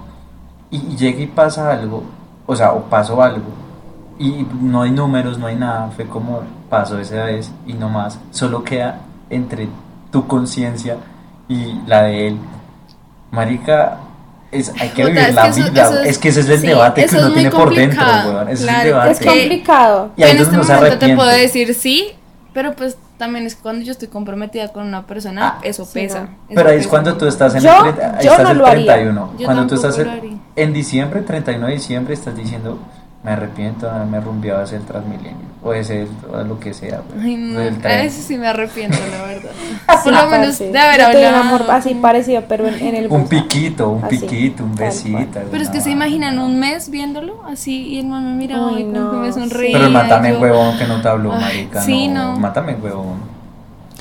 y, y llega y pasa algo, o sea, o pasó algo, y no hay números, no hay nada, fue como pasó esa vez y no más, solo queda entre tu conciencia y la de él. Marica, es, hay que vivir la vida. es, que ese es el debate que uno tiene por dentro, weón. Es, el debate. es complicado. Y en este momento te puedo decir sí, pero pues también es cuando yo estoy comprometida con una persona, ah, eso pesa. pero ahí es cuando tú estás en el, ahí estás el 31. Cuando tú estás en diciembre, 31 de diciembre, estás diciendo me arrepiento de haberme rumbeado ese el Transmilenio o ese lo que sea. Pues, Ay, no, a eso sí me arrepiento, la verdad. Por lo menos de haber hablado. un amor así parecido, pero en, el Un piquito, un piquito, un besito. Pero es que se imaginan un mes viéndolo así y el man me miraba y no. me sonreía. Pero el mátame huevón que no te habló, marica. Sí, no. Mátame huevón.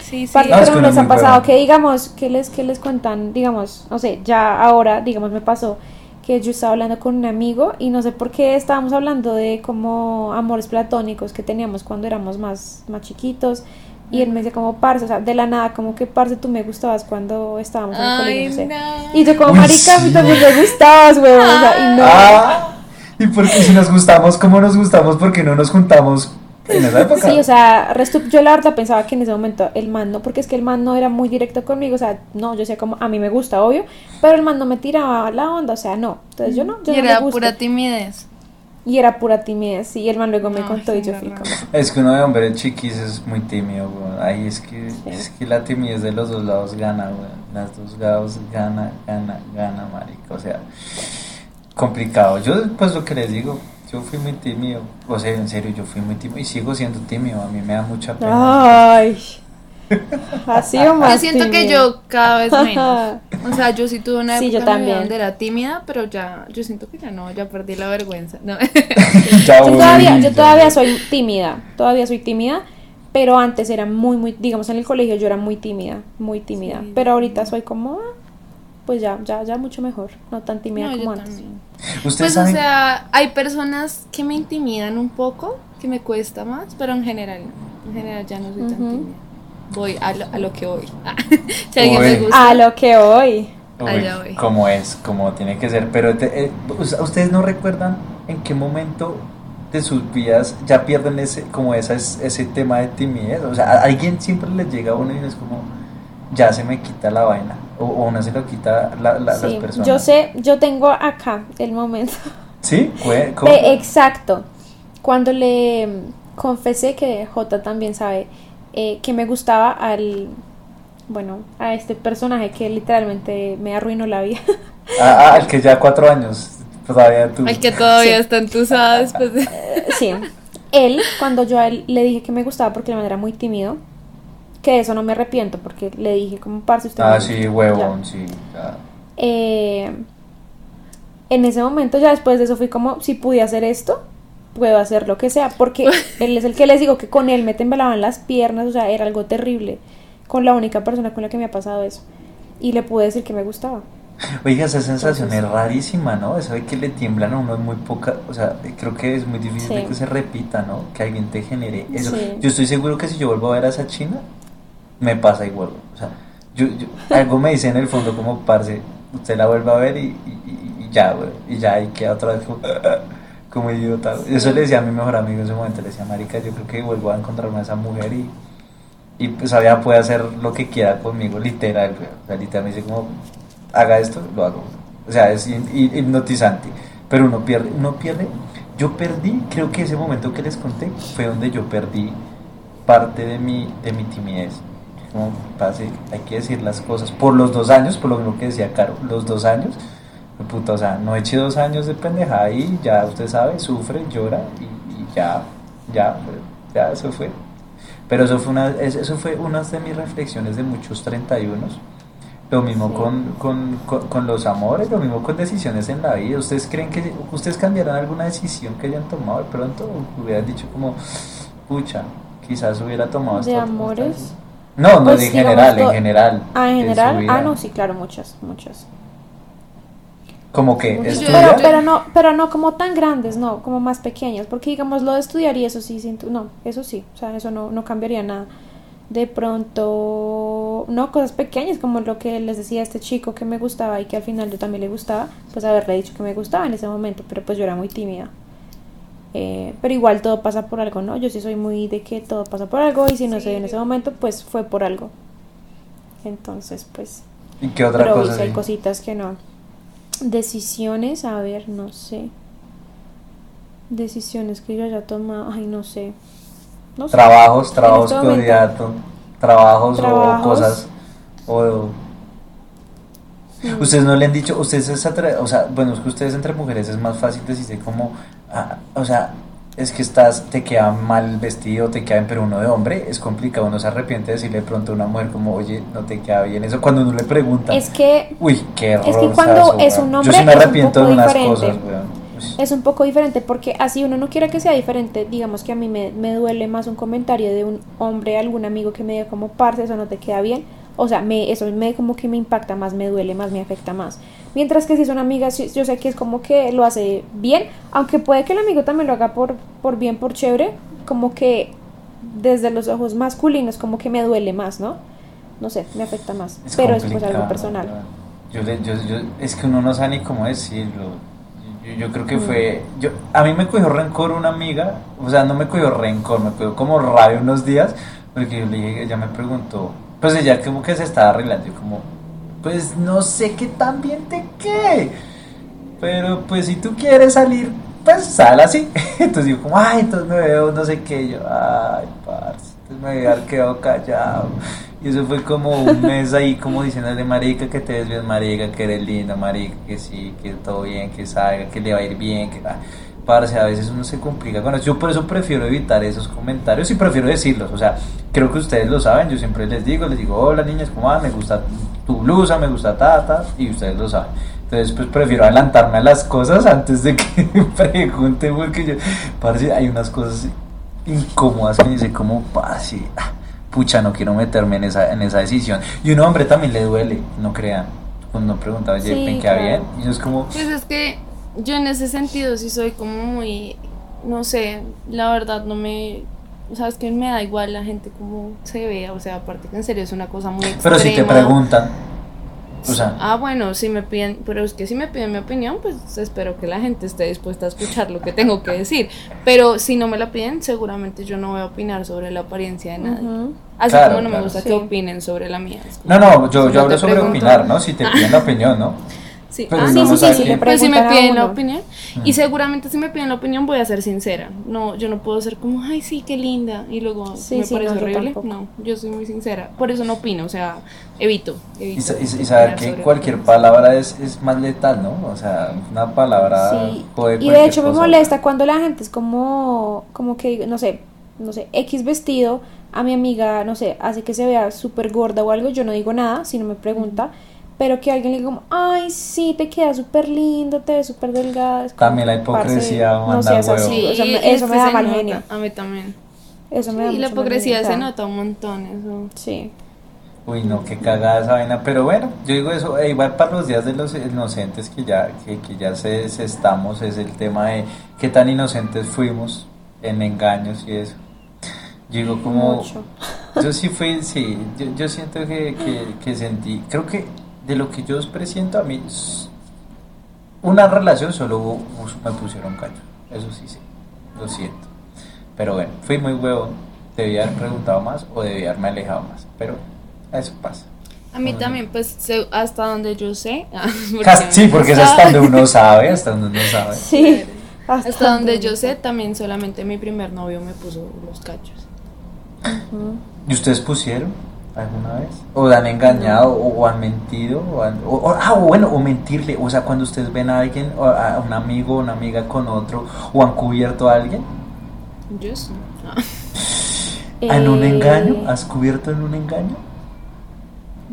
Sí, sí. No, pero les ha pasado que digamos, que les, que les cuentan, digamos, no sé, ya ahora, digamos, me pasó que yo estaba hablando con un amigo y no sé por qué estábamos hablando de como amores platónicos que teníamos cuando éramos más, más chiquitos y él me decía como parce, o sea, de la nada como que parce tú me gustabas cuando estábamos en el colegio, Y yo como marica, tú también me gustabas, weón, o sea, y no. Ah, y porque si nos gustamos, ¿cómo nos gustamos? Porque no nos juntamos Sí, o sea, yo la verdad pensaba que en ese momento el man no, porque es que el man no era muy directo conmigo, o sea, no, yo sé como, a mí me gusta, obvio, pero el man no me tiraba la onda, o sea, no, entonces yo no, yo y era pura timidez. Y era pura timidez, y el man luego me contó y yo fui como... Es que uno de hombre chiquis es muy tímido, güey. ahí es que, es que la timidez de los dos lados gana, güey. las dos lados gana, gana, gana, marico, o sea, complicado. Yo, pues lo que les digo, yo fui muy tímido, o sea, en serio, yo fui muy tímido y sigo siendo tímido, a mí me da mucha pena. Ay. Así o más. Yo siento que yo cada vez menos. O sea, yo sí tuve una época yo también. donde era tímida, pero ya, yo siento que ya no, ya perdí la vergüenza. No. yo, todavía, yo todavía soy tímida, todavía soy tímida, pero antes era muy, muy, digamos en el colegio yo era muy tímida, muy tímida, pero ahorita soy como, ah, pues ya, ya, ya mucho mejor, no tan tímida como antes. Pues o sea, hay personas que me intimidan un poco, que me cuesta más, pero en general, en general ya no soy tan tímida. Voy a lo, a lo que voy. si alguien me gusta. A lo que voy. Uy, como es, como tiene que ser. Pero eh, ustedes no recuerdan en qué momento de sus vidas ya pierden ese, como esa, ese tema de timidez. O sea, a alguien siempre les llega a uno y es como, ya se me quita la vaina o, una se lo quita la, las personas. Yo sé, yo tengo acá el momento. ¿Sí? exacto. Cuando le confesé que J también sabe eh, que me gustaba al, bueno, a este personaje que literalmente me arruinó la vida. Ah, ah, al que ya cuatro años todavía tú. Al que todavía está entusado después de... Eh, sí. Él, cuando yo a él le dije que me gustaba porque la manera muy tímido, que eso no me arrepiento porque le dije como parce usted ah sí huevón sí eh, en ese momento ya después de eso fui como si pude hacer esto puedo hacer lo que sea porque él es el que les digo que con él me temblaban las piernas o sea era algo terrible con la única persona con la que me ha pasado eso y le pude decir que me gustaba Oiga, esa sensación es rarísima, ¿no? Eso de que le tiemblan a uno es muy poca, o sea, creo que es muy difícil de que se repita, ¿no? Que alguien te genere eso. Yo estoy seguro que si yo vuelvo a ver a esa china, me pasa igual. O sea, yo, algo me dice en el fondo como, parce, usted la vuelve a ver y, ya, güey, y ya, y queda otra vez como, idiota. Eso le decía a mi mejor amigo en ese momento, le decía, marica, yo creo que vuelvo a encontrarme a esa mujer y, y pues todavía puede hacer lo que quiera conmigo, literal, O sea, literal me dice como, haga esto, lo hago. O sea, es hipnotizante. Pero uno pierde, uno pierde. Yo perdí, creo que ese momento que les conté fue donde yo perdí parte de mi, de mi timidez como pase, hay que decir las cosas. Por los dos años, por lo mismo que decía Caro, los dos años, puta, o sea, no eché dos años de pendejada ahí, ya usted sabe, sufre, llora y, ya, ya, ya, eso fue. Pero eso fue, una, eso fue una de mis reflexiones de muchos 31. Lo mismo con, con, con, los amores, lo mismo con decisiones en la vida. ¿Ustedes creen que ustedes cambiarán alguna decisión que hayan tomado de pronto? hubieran dicho como, pucha, quizás hubiera tomado ¿De amores? No, no, pues en general, en general. Ah, en general. Ah, no, sí, claro, muchas, muchas. Como que pero, pero, no, pero no como tan grandes, no, como más pequeñas, porque digamos lo de estudiar y eso sí, no, eso sí, o sea, eso no, no cambiaría nada. De pronto, no, cosas pequeñas como lo que les decía a este chico que me gustaba y que al final yo también le gustaba, pues haberle dicho que me gustaba en ese momento, pero pues yo era muy tímida. Eh, pero igual todo pasa por algo, ¿no? Yo sí soy muy de que todo pasa por algo y si no se dio en ese momento, pues fue por algo. Entonces, pues... ¿Y qué otra pero cosa? hay cositas que no. Decisiones, a ver, no sé. Decisiones que yo haya tomado, ay, no sé. No trabajos, trabajos este trabajos, o cosas. O, mm. Ustedes no le han dicho, ustedes es o sea, bueno, es que ustedes entre mujeres es más fácil decirse como, ah, o sea, es que estás, te queda mal vestido, te queda bien, pero uno de hombre es complicado, uno se arrepiente de decirle de pronto a una mujer como, oye, no te queda bien eso, cuando uno le pregunta. Es que, uy, qué error. Es que cuando es un hombre, Yo sí me arrepiento de unas cosas, Es un poco diferente porque así uno no quiere que sea diferente, digamos que a mí me, me duele más un comentario de un hombre, algún amigo que me diga como, parce, eso no te queda bien, o sea, me, eso me como que me impacta más, me duele más, me afecta más. Mientras que si son amigas, yo sé que es como que lo hace bien, aunque puede que el amigo también lo haga por, por bien, por chévere, como que desde los ojos masculinos como que me duele más, ¿no? No sé, me afecta más, pero es pues algo personal. Yo, yo, yo, es que uno no sabe ni cómo decirlo. Yo, creo que fue. Yo, a mí me cogió rencor una amiga, o sea, no me cogió rencor, me cogió como rabia unos días, porque yo le dije, ella me preguntó, pues ella como que se estaba arreglando, y como, pues no sé qué tan bien te quede. Pero pues si tú quieres salir, pues sal así. Entonces digo como, ay, entonces me veo no sé qué. yo, ay, parce, entonces me había quedado callado. Y eso fue como un mes ahí como diciéndole, marica, que te ves bien, marica, que eres linda, marica, que sí, que todo bien, que salga, que le va a ir bien, que... Ah, parce, a veces uno se complica con eso. Yo por eso prefiero evitar esos comentarios y prefiero decirlos. O sea, creo que ustedes lo saben. Yo siempre les digo, les digo, hola niñas, ¿cómo van? Me gusta tu blusa, me gusta tata, y ustedes lo saben. Entonces, pues prefiero adelantarme a las cosas antes de que me pregunten, porque yo, parce, hay unas cosas incómodas que me dice como, parce, ah, pucha, no quiero meterme en esa, en esa decisión. Y un hombre también le duele, no crean. Cuando uno preguntaba, sí, ¿me queda bien? Y es como... Pues es que yo en ese sentido sí soy como muy, no sé, la verdad no me, o sea, es que me da igual la gente como se vea, o sea, aparte que en serio es una cosa muy extrema. Pero si te preguntan, o sea. Ah, bueno, si me piden, pero es que si me piden mi opinión, pues espero que la gente esté dispuesta a escuchar lo que tengo que decir. Pero si no me la piden, seguramente yo no voy a opinar sobre la apariencia de nadie. Así como no me gusta que opinen sobre la mía. No, no, yo, yo hablo sobre opinar, ¿no? Si te piden la opinión, ¿no? Sí, ah, sí, sí, sí, pues si me piden la opinión. Y seguramente si me piden la opinión voy a ser sincera. No, yo no puedo ser como, ay, sí, qué linda. Y luego me parece horrible. No, yo soy muy sincera. Por eso no opino, o sea, evito. y, saber que cualquier palabra es, es, más letal, ¿no? O sea, una palabra puede Y de hecho me molesta cuando la gente es como, como que, no sé, no sé, X vestido a mi amiga, no sé, hace que se vea súper gorda o algo, yo no digo nada si no me pregunta pero que alguien le diga como, ay, sí, te queda súper lindo, te ves súper delgada. también la hipocresía no seas así, o sea, eso me da mal genio. A mí también. Eso me da Y la hipocresía se nota un montón, eso. Sí. Uy, no, qué cagada esa vaina. Pero bueno, yo digo eso, eh, igual para los días de los inocentes que ya, que, que ya se, estamos, es el tema de qué tan inocentes fuimos en engaños y eso. Yo digo como... Yo sí fui, sí, yo, yo siento que, que, que sentí, creo que de lo que yo presiento a mí, una relación solo me pusieron cacho. Eso sí, sí, lo siento. Pero bueno, fui muy huevo. Debía haber preguntado más o debía haberme alejado más. Pero eso pasa. A mí también, pues hasta donde yo sé. sí, porque es hasta donde uno sabe, hasta donde uno sabe. Sí. Hasta, donde yo sé, también solamente mi primer novio me puso los cachos. ¿Y ustedes pusieron? Alguna vez? ¿O han engañado o, han mentido? O, ah, bueno, o mentirle. O sea, cuando ustedes ven a alguien, a un amigo o una amiga con otro, o han cubierto a alguien. Yo sí. ¿En un engaño? ¿Has cubierto en un engaño?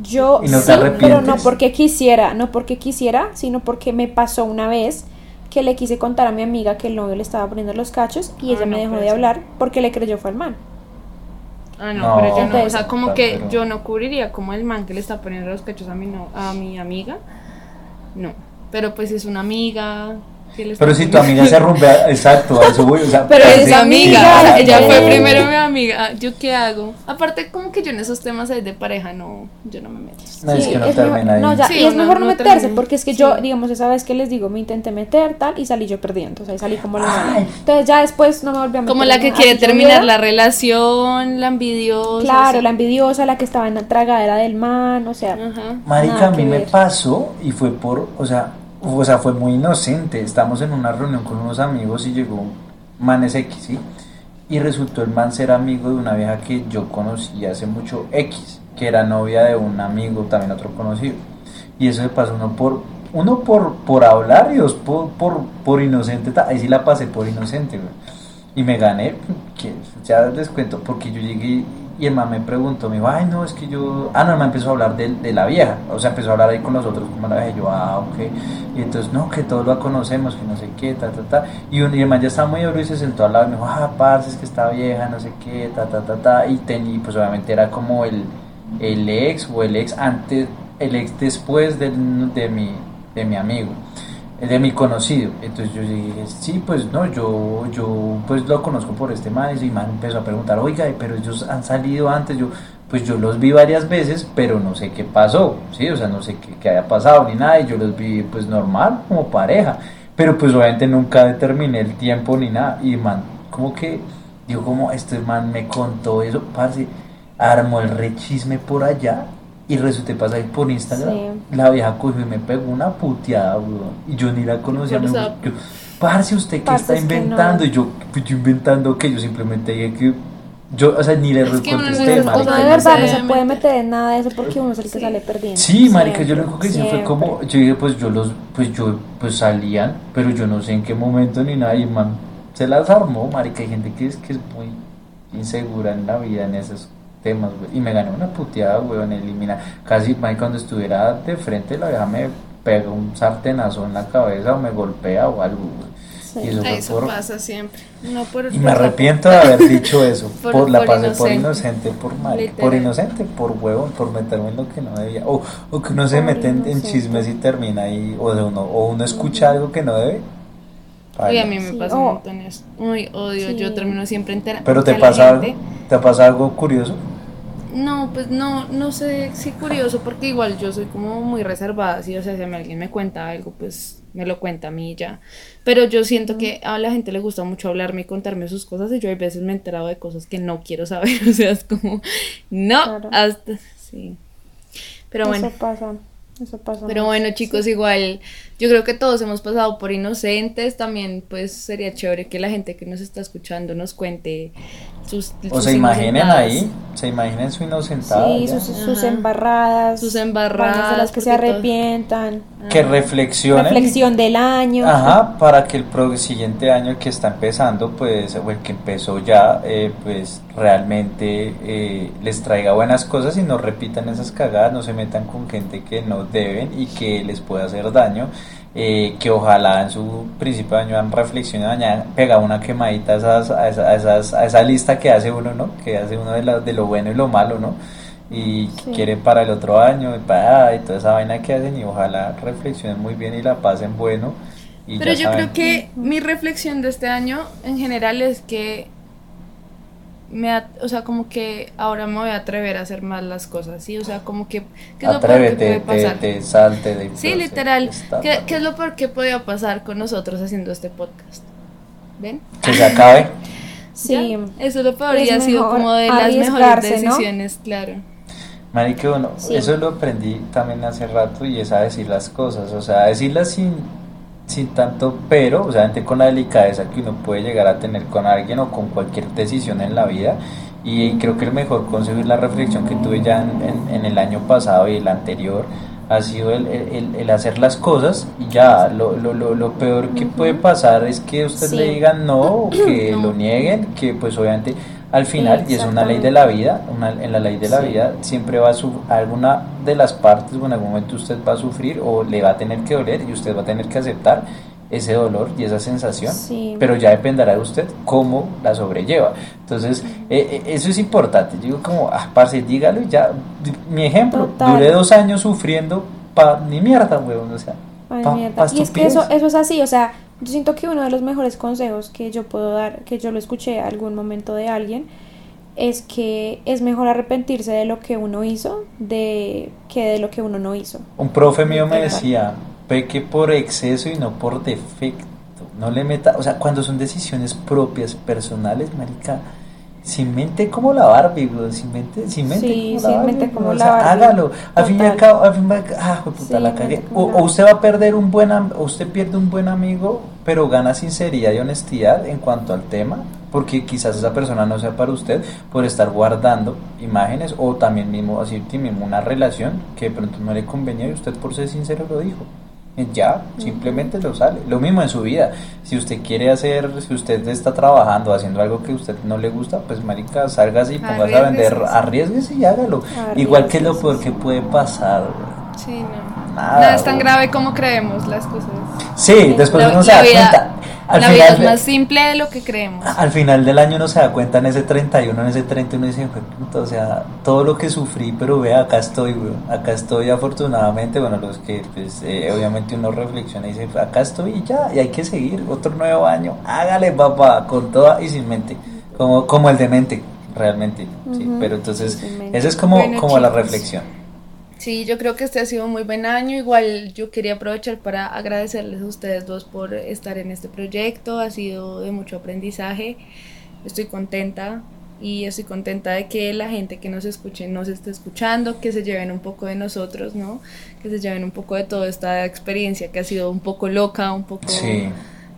Yo ¿Y no sí, pero no porque quisiera, no porque quisiera, sino porque me pasó una vez que le quise contar a mi amiga que el novio le estaba poniendo los cachos y ella me dejó de hablar porque le creyó fue al man. Ah, no, pero yo no, o sea, como que yo no cubriría como el man que le está poniendo los cachos a mi, no, a mi amiga. No. Pero pues es una amiga, pero si tu amiga se rompe, exacto, a eso voy, o sea, pero es amiga, ella fue primero mi amiga, ¿yo qué hago? Aparte, como que yo en esos temas de pareja no, yo no me meto. No, es que no termina No, ya, y es mejor no meterse, porque es que yo, digamos, esa vez que les digo, me intenté meter tal y salí yo perdiendo, o sea, salí como la Entonces ya después no me volví a meter. Como la que quiere terminar la relación, la envidiosa. Claro, la envidiosa, la que estaba en la tragadera del man, o sea. Marica, a mí me pasó y fue por, o sea, o sea, fue muy inocente. Estamos en una reunión con unos amigos y llegó Manes X, ¿sí? Y resultó el man ser amigo de una vieja que yo conocí hace mucho, X, que era novia de un amigo, también otro conocido. Y eso se pasó uno por, uno por, por hablar y dos por, por, inocente. Ahí sí la pasé por inocente, Y me gané, que ya les cuento, porque yo llegué y el man me preguntó, me dijo, ay, no, es que yo. Ah, no, el man empezó a hablar de, de la vieja. O sea, empezó a hablar ahí con nosotros como la vieja. Y yo, ah, ok. Y entonces, no, que todos la conocemos, que no sé qué, ta, ta, ta. Y, un, y el man ya estaba muy ebrio y se sentó al lado y me dijo, ah, parce, es que está vieja, no sé qué, ta, ta, ta, ta. Y, ten, pues obviamente era como el, el ex o el ex antes, el ex después de, de, mi, de mi amigo de mi conocido. Entonces yo dije, sí, pues no, yo, yo pues lo conozco por este man. Y man empezó a preguntar, oiga, pero ellos han salido antes. Yo, pues yo los vi varias veces, pero no sé qué pasó, ¿sí? O sea, no sé qué, qué haya pasado ni nada. Y yo los vi pues normal, como pareja. Pero pues obviamente nunca determiné el tiempo ni nada. Y man, como que, digo, como este man me contó eso, parce, armó el rechisme por allá y resulté pasar por Instagram. La vieja cogió y me pegó una puteada, Y yo ni la conocía. Me, yo, parce, ¿usted qué está inventando? Y yo, pues yo inventando que yo simplemente dije que. Yo, o sea, ni le contesté, marica. O sea, de verdad, no se puede meter en nada de eso porque uno es el que sale perdiendo. Sí, marica, yo lo único que hice fue como, yo dije, pues yo los, pues yo, pues salían, pero yo no sé en qué momento ni nada, y man, se las armó, marica, hay gente que es, que es muy insegura en la vida en esas temas, Y me gané una puteada, weón, elimina. Casi, cuando estuviera de frente, la vieja me pega un sartenazo en la cabeza o me golpea o algo, Y eso, pasa siempre. No y me arrepiento de haber dicho eso. por, la pasé por inocente, por mal. Por inocente, por huevo, por meterme en lo que no debía. O, o que uno se mete en, chismes y termina ahí. O, de uno, o uno escucha algo que no debe. Uy, a mí me pasa un montón eso. Uy, odio, yo termino siempre entera. ¿Pero te pasa, te pasa algo curioso? No, pues no, no sé si curioso, porque igual yo soy como muy reservada, ¿sí? o sea, si alguien me cuenta algo, pues me lo cuenta a mí ya. Pero yo siento que a la gente le gusta mucho hablarme y contarme sus cosas, y yo a veces me he enterado de cosas que no quiero saber, o sea, es como, no, hasta, sí. Pero bueno. Eso pasa. Eso pasa Pero bueno, chicos, igual yo creo que todos hemos pasado por inocentes. También, pues sería chévere que la gente que nos está escuchando nos cuente sus. O se imaginen ahí, se imaginen su inocentada. Sí, sus, embarradas. Sus embarradas. las que se arrepientan. Que reflexionen. Reflexión del año. Ajá, para que el siguiente año que está empezando, pues, o el que empezó ya, eh, pues realmente eh, les traiga buenas cosas y no repitan esas cagadas, no se metan con gente que no deben y que les pueda hacer daño. Eh, que ojalá en su principio de año han reflexionado, hayan pegado una quemadita a, esas, a, esas, a, esa lista que hace uno, ¿no? Que hace uno de, de lo bueno y lo malo, ¿no? Y quieren para el otro año y, para, y toda esa vaina que hacen y ojalá reflexionen muy bien y la pasen bueno. Pero yo creo que mi reflexión de este año en general es que me o sea, como que ahora me voy a atrever a hacer más las cosas, ¿sí? O sea, como que, ¿qué es lo peor que puede pasar? Te, salte de Sí, literal. ¿Qué, ¿Qué, es lo peor que podía pasar con nosotros haciendo este podcast? ¿Ven? Que se acabe. sí. Eso es lo peor y ha sido como de las mejores decisiones, claro. Marique, bueno, eso lo aprendí también hace rato y es a decir las cosas, o sea, decirlas sin sin tanto pero, o sea, con la delicadeza que uno puede llegar a tener con alguien o con cualquier decisión en la vida. Y creo que el mejor consejo y la reflexión que tuve ya en, el año pasado y el anterior ha sido el, el, hacer las cosas y ya lo, lo, lo, peor que puede pasar es que usted le digan no, que lo nieguen, que pues obviamente al final, y es una ley de la vida, en la ley de la vida siempre va a sufrir, alguna de las partes o en algún momento usted va a sufrir o le va a tener que doler y usted va a tener que aceptar ese dolor y esa sensación, pero ya dependerá de usted cómo la sobrelleva. Entonces, eh, eh, eso es importante. Digo como, ah, parce, dígalo ya. Mi ejemplo, duré dos años sufriendo pa ni mierda, weón, o sea. y es que eso, eso es así, o sea, yo siento que uno de los mejores consejos que yo puedo dar, que yo lo escuché algún momento de alguien, es que es mejor arrepentirse de lo que uno hizo de que de lo que uno no hizo. Un profe mío me decía, peque por exceso y no por defecto. No le meta, o sea, cuando son decisiones propias, personales, marica, sin mente como la Barbie, bro. Sin mente, sin mente sí, como la Barbie. Mente como la Barbie. hágalo. Al fin y al cabo, al fin ah, puta, la cagué. O, o, usted va a perder un buen, o usted pierde un buen amigo, pero gana sinceridad y honestidad en cuanto al tema, porque quizás esa persona no sea para usted por estar guardando imágenes o también mismo, así mismo una relación que de pronto no le convenía y usted por ser sincero lo dijo. Ya, simplemente lo sale. Lo mismo en su vida. Si usted quiere hacer, si usted está trabajando, haciendo algo que a usted no le gusta, pues marica, salga y póngase a vender, arriesguese y hágalo. Igual que lo peor que puede pasar. Sí, no. Nada, es tan grave como creemos las cosas. Sí, después uno se da cuenta. Al la vida es más simple de lo que creemos. Al final del año uno se da cuenta en ese 31, en ese 31 dice, o sea, todo lo que sufrí, pero vea, acá estoy, acá estoy afortunadamente, bueno, los que pues eh, obviamente uno reflexiona y dice, acá estoy y ya, y hay que seguir, otro nuevo año, hágale papá, con toda y sin mente, como, como el demente, realmente, sí, pero entonces, esa es como, como la reflexión. Sí, yo creo que este ha sido un muy buen año. Igual yo quería aprovechar para agradecerles a ustedes dos por estar en este proyecto. Ha sido de mucho aprendizaje. Estoy contenta y estoy contenta de que la gente que nos escuche nos esté escuchando, que se lleven un poco de nosotros, ¿no? Que se lleven un poco de toda esta experiencia que ha sido un poco loca, un poco... Sí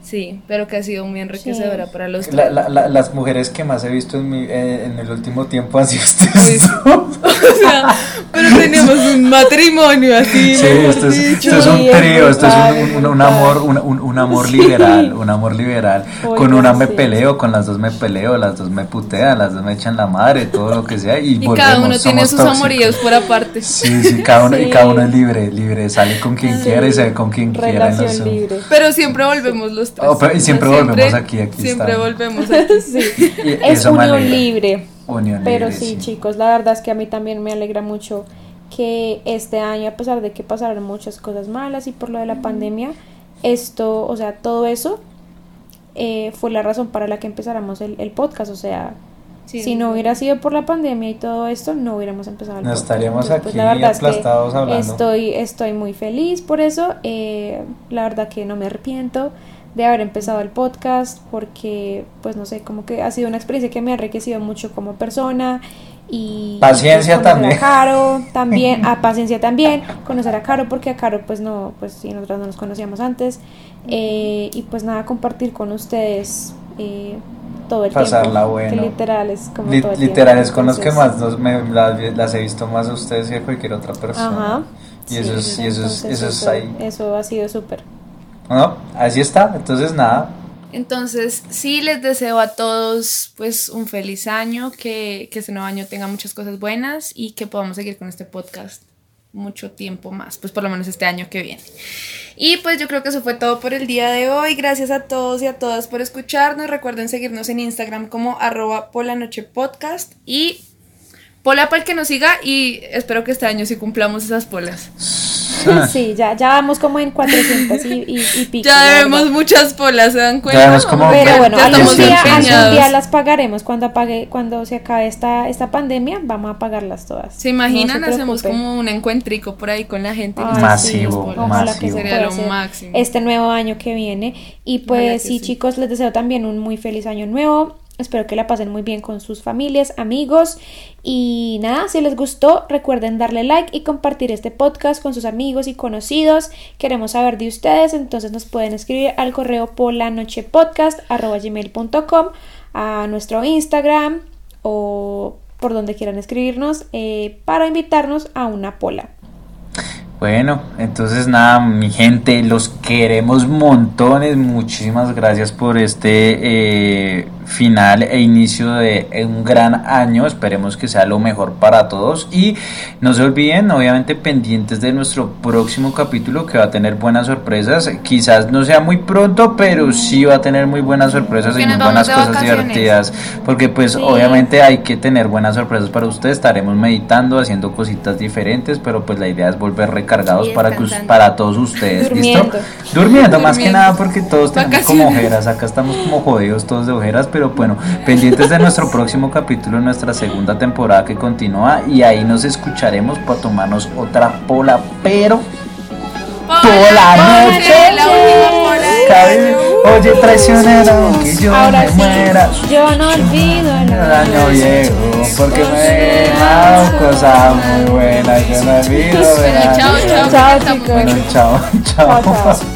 Sí, pero que ha sido muy enriquecedora para los la, la, Las mujeres que más he visto en, mi, eh, en el último tiempo han sido ustedes. o sea, pero tenemos un matrimonio así. Sí, esto es, esto es, un trío, esto es un, un, amor, un, un, amor liberal, un amor liberal. con una me peleo, con las dos me peleo, las dos me putean, las dos me echan la madre, todo lo que sea. Y, y cada uno tiene sus amoríos por aparte. Sí, sí, cada uno, Y cada uno es libre, libre, sale con quien quiera y se ve con quien quiera. libre. Pero siempre volvemos los Oh, y siempre, volvemos aquí, aquí Siempre volvemos aquí. sí. es unión libre. pero sí, chicos, la verdad es que a mí también me alegra mucho que este año, a pesar de que pasaron muchas cosas malas y por lo de la pandemia, esto, o sea, todo eso eh, fue la razón para la que empezáramos el, el podcast. O sea, si no hubiera sido por la pandemia y todo esto, no hubiéramos empezado el Nos estaríamos pues, aquí aplastados hablando. Estoy, estoy muy feliz por eso. Eh, la verdad que no me arrepiento de haber empezado el podcast porque pues no sé, como que ha sido una experiencia que me ha enriquecido mucho como persona y paciencia también a Caro también a paciencia también conocer a Caro porque a Caro pues no pues sí nosotros no nos conocíamos antes eh, y pues nada compartir con ustedes eh, todo el Pasarla bueno. que literal es como literal es con los que más me, las, he visto más a ustedes que a cualquier otra persona. Y eso es, y eso, es, eso, es ahí. eso ha sido súper no, así está, entonces nada. Entonces, sí les deseo a todos pues un feliz año, que, que este nuevo año tenga muchas cosas buenas y que podamos seguir con este podcast mucho tiempo más, pues por lo menos este año que viene. Y pues yo creo que eso fue todo por el día de hoy. Gracias a todos y a todas por escucharnos. Recuerden seguirnos en Instagram como arroba podcast y pola para el que nos siga y espero que este año sí cumplamos esas polas. Sí, ya, ya vamos como en 400 y, y, pico. Ya debemos muchas polas, ¿se dan cuenta? Pero bueno, algún día, algún día, las pagaremos. Cuando apague, cuando se acabe esta, esta pandemia, vamos a pagarlas todas. ¿Se imaginan? Hacemos como un encuentrico por ahí con la gente. masivo, Ojalá que sería lo máximo. Este nuevo año que viene. Y pues sí, chicos, les deseo también un muy feliz año nuevo Espero que la pasen muy bien con sus familias, amigos y nada, si les gustó recuerden darle like y compartir este podcast con sus amigos y conocidos. Queremos saber de ustedes, entonces nos pueden escribir al correo polanochepodcast.com, a nuestro Instagram o por donde quieran escribirnos eh, para invitarnos a una pola. Bueno, entonces nada, mi gente, los queremos montones. Muchísimas gracias por este... Eh, final e inicio de un gran año. Esperemos que sea lo mejor para todos. Y no se olviden, obviamente, pendientes de nuestro próximo capítulo que va a tener buenas sorpresas. Quizás no sea muy pronto, pero sí va a tener muy buenas sorpresas y muy buenas cosas divertidas. Porque pues obviamente hay que tener buenas sorpresas para ustedes. Estaremos meditando, haciendo cositas diferentes, pero pues la idea es volver recargados para, que, para todos ustedes. Durmiendo. ¿Listo? Durmiendo, más que nada porque todos tenemos como ojeras. Acá estamos como jodidos todos de ojeras, pero bueno, pendientes de nuestro próximo capítulo, nuestra segunda temporada que continúa y ahí nos escucharemos para tomarnos otra pola, pero pola noche. Oye, traicionero, que yo me muera. Yo no olvido el año viejo, porque me he dejado cosas muy buenas. Yo no olvido. Chao, chao. Chao, chao, chao.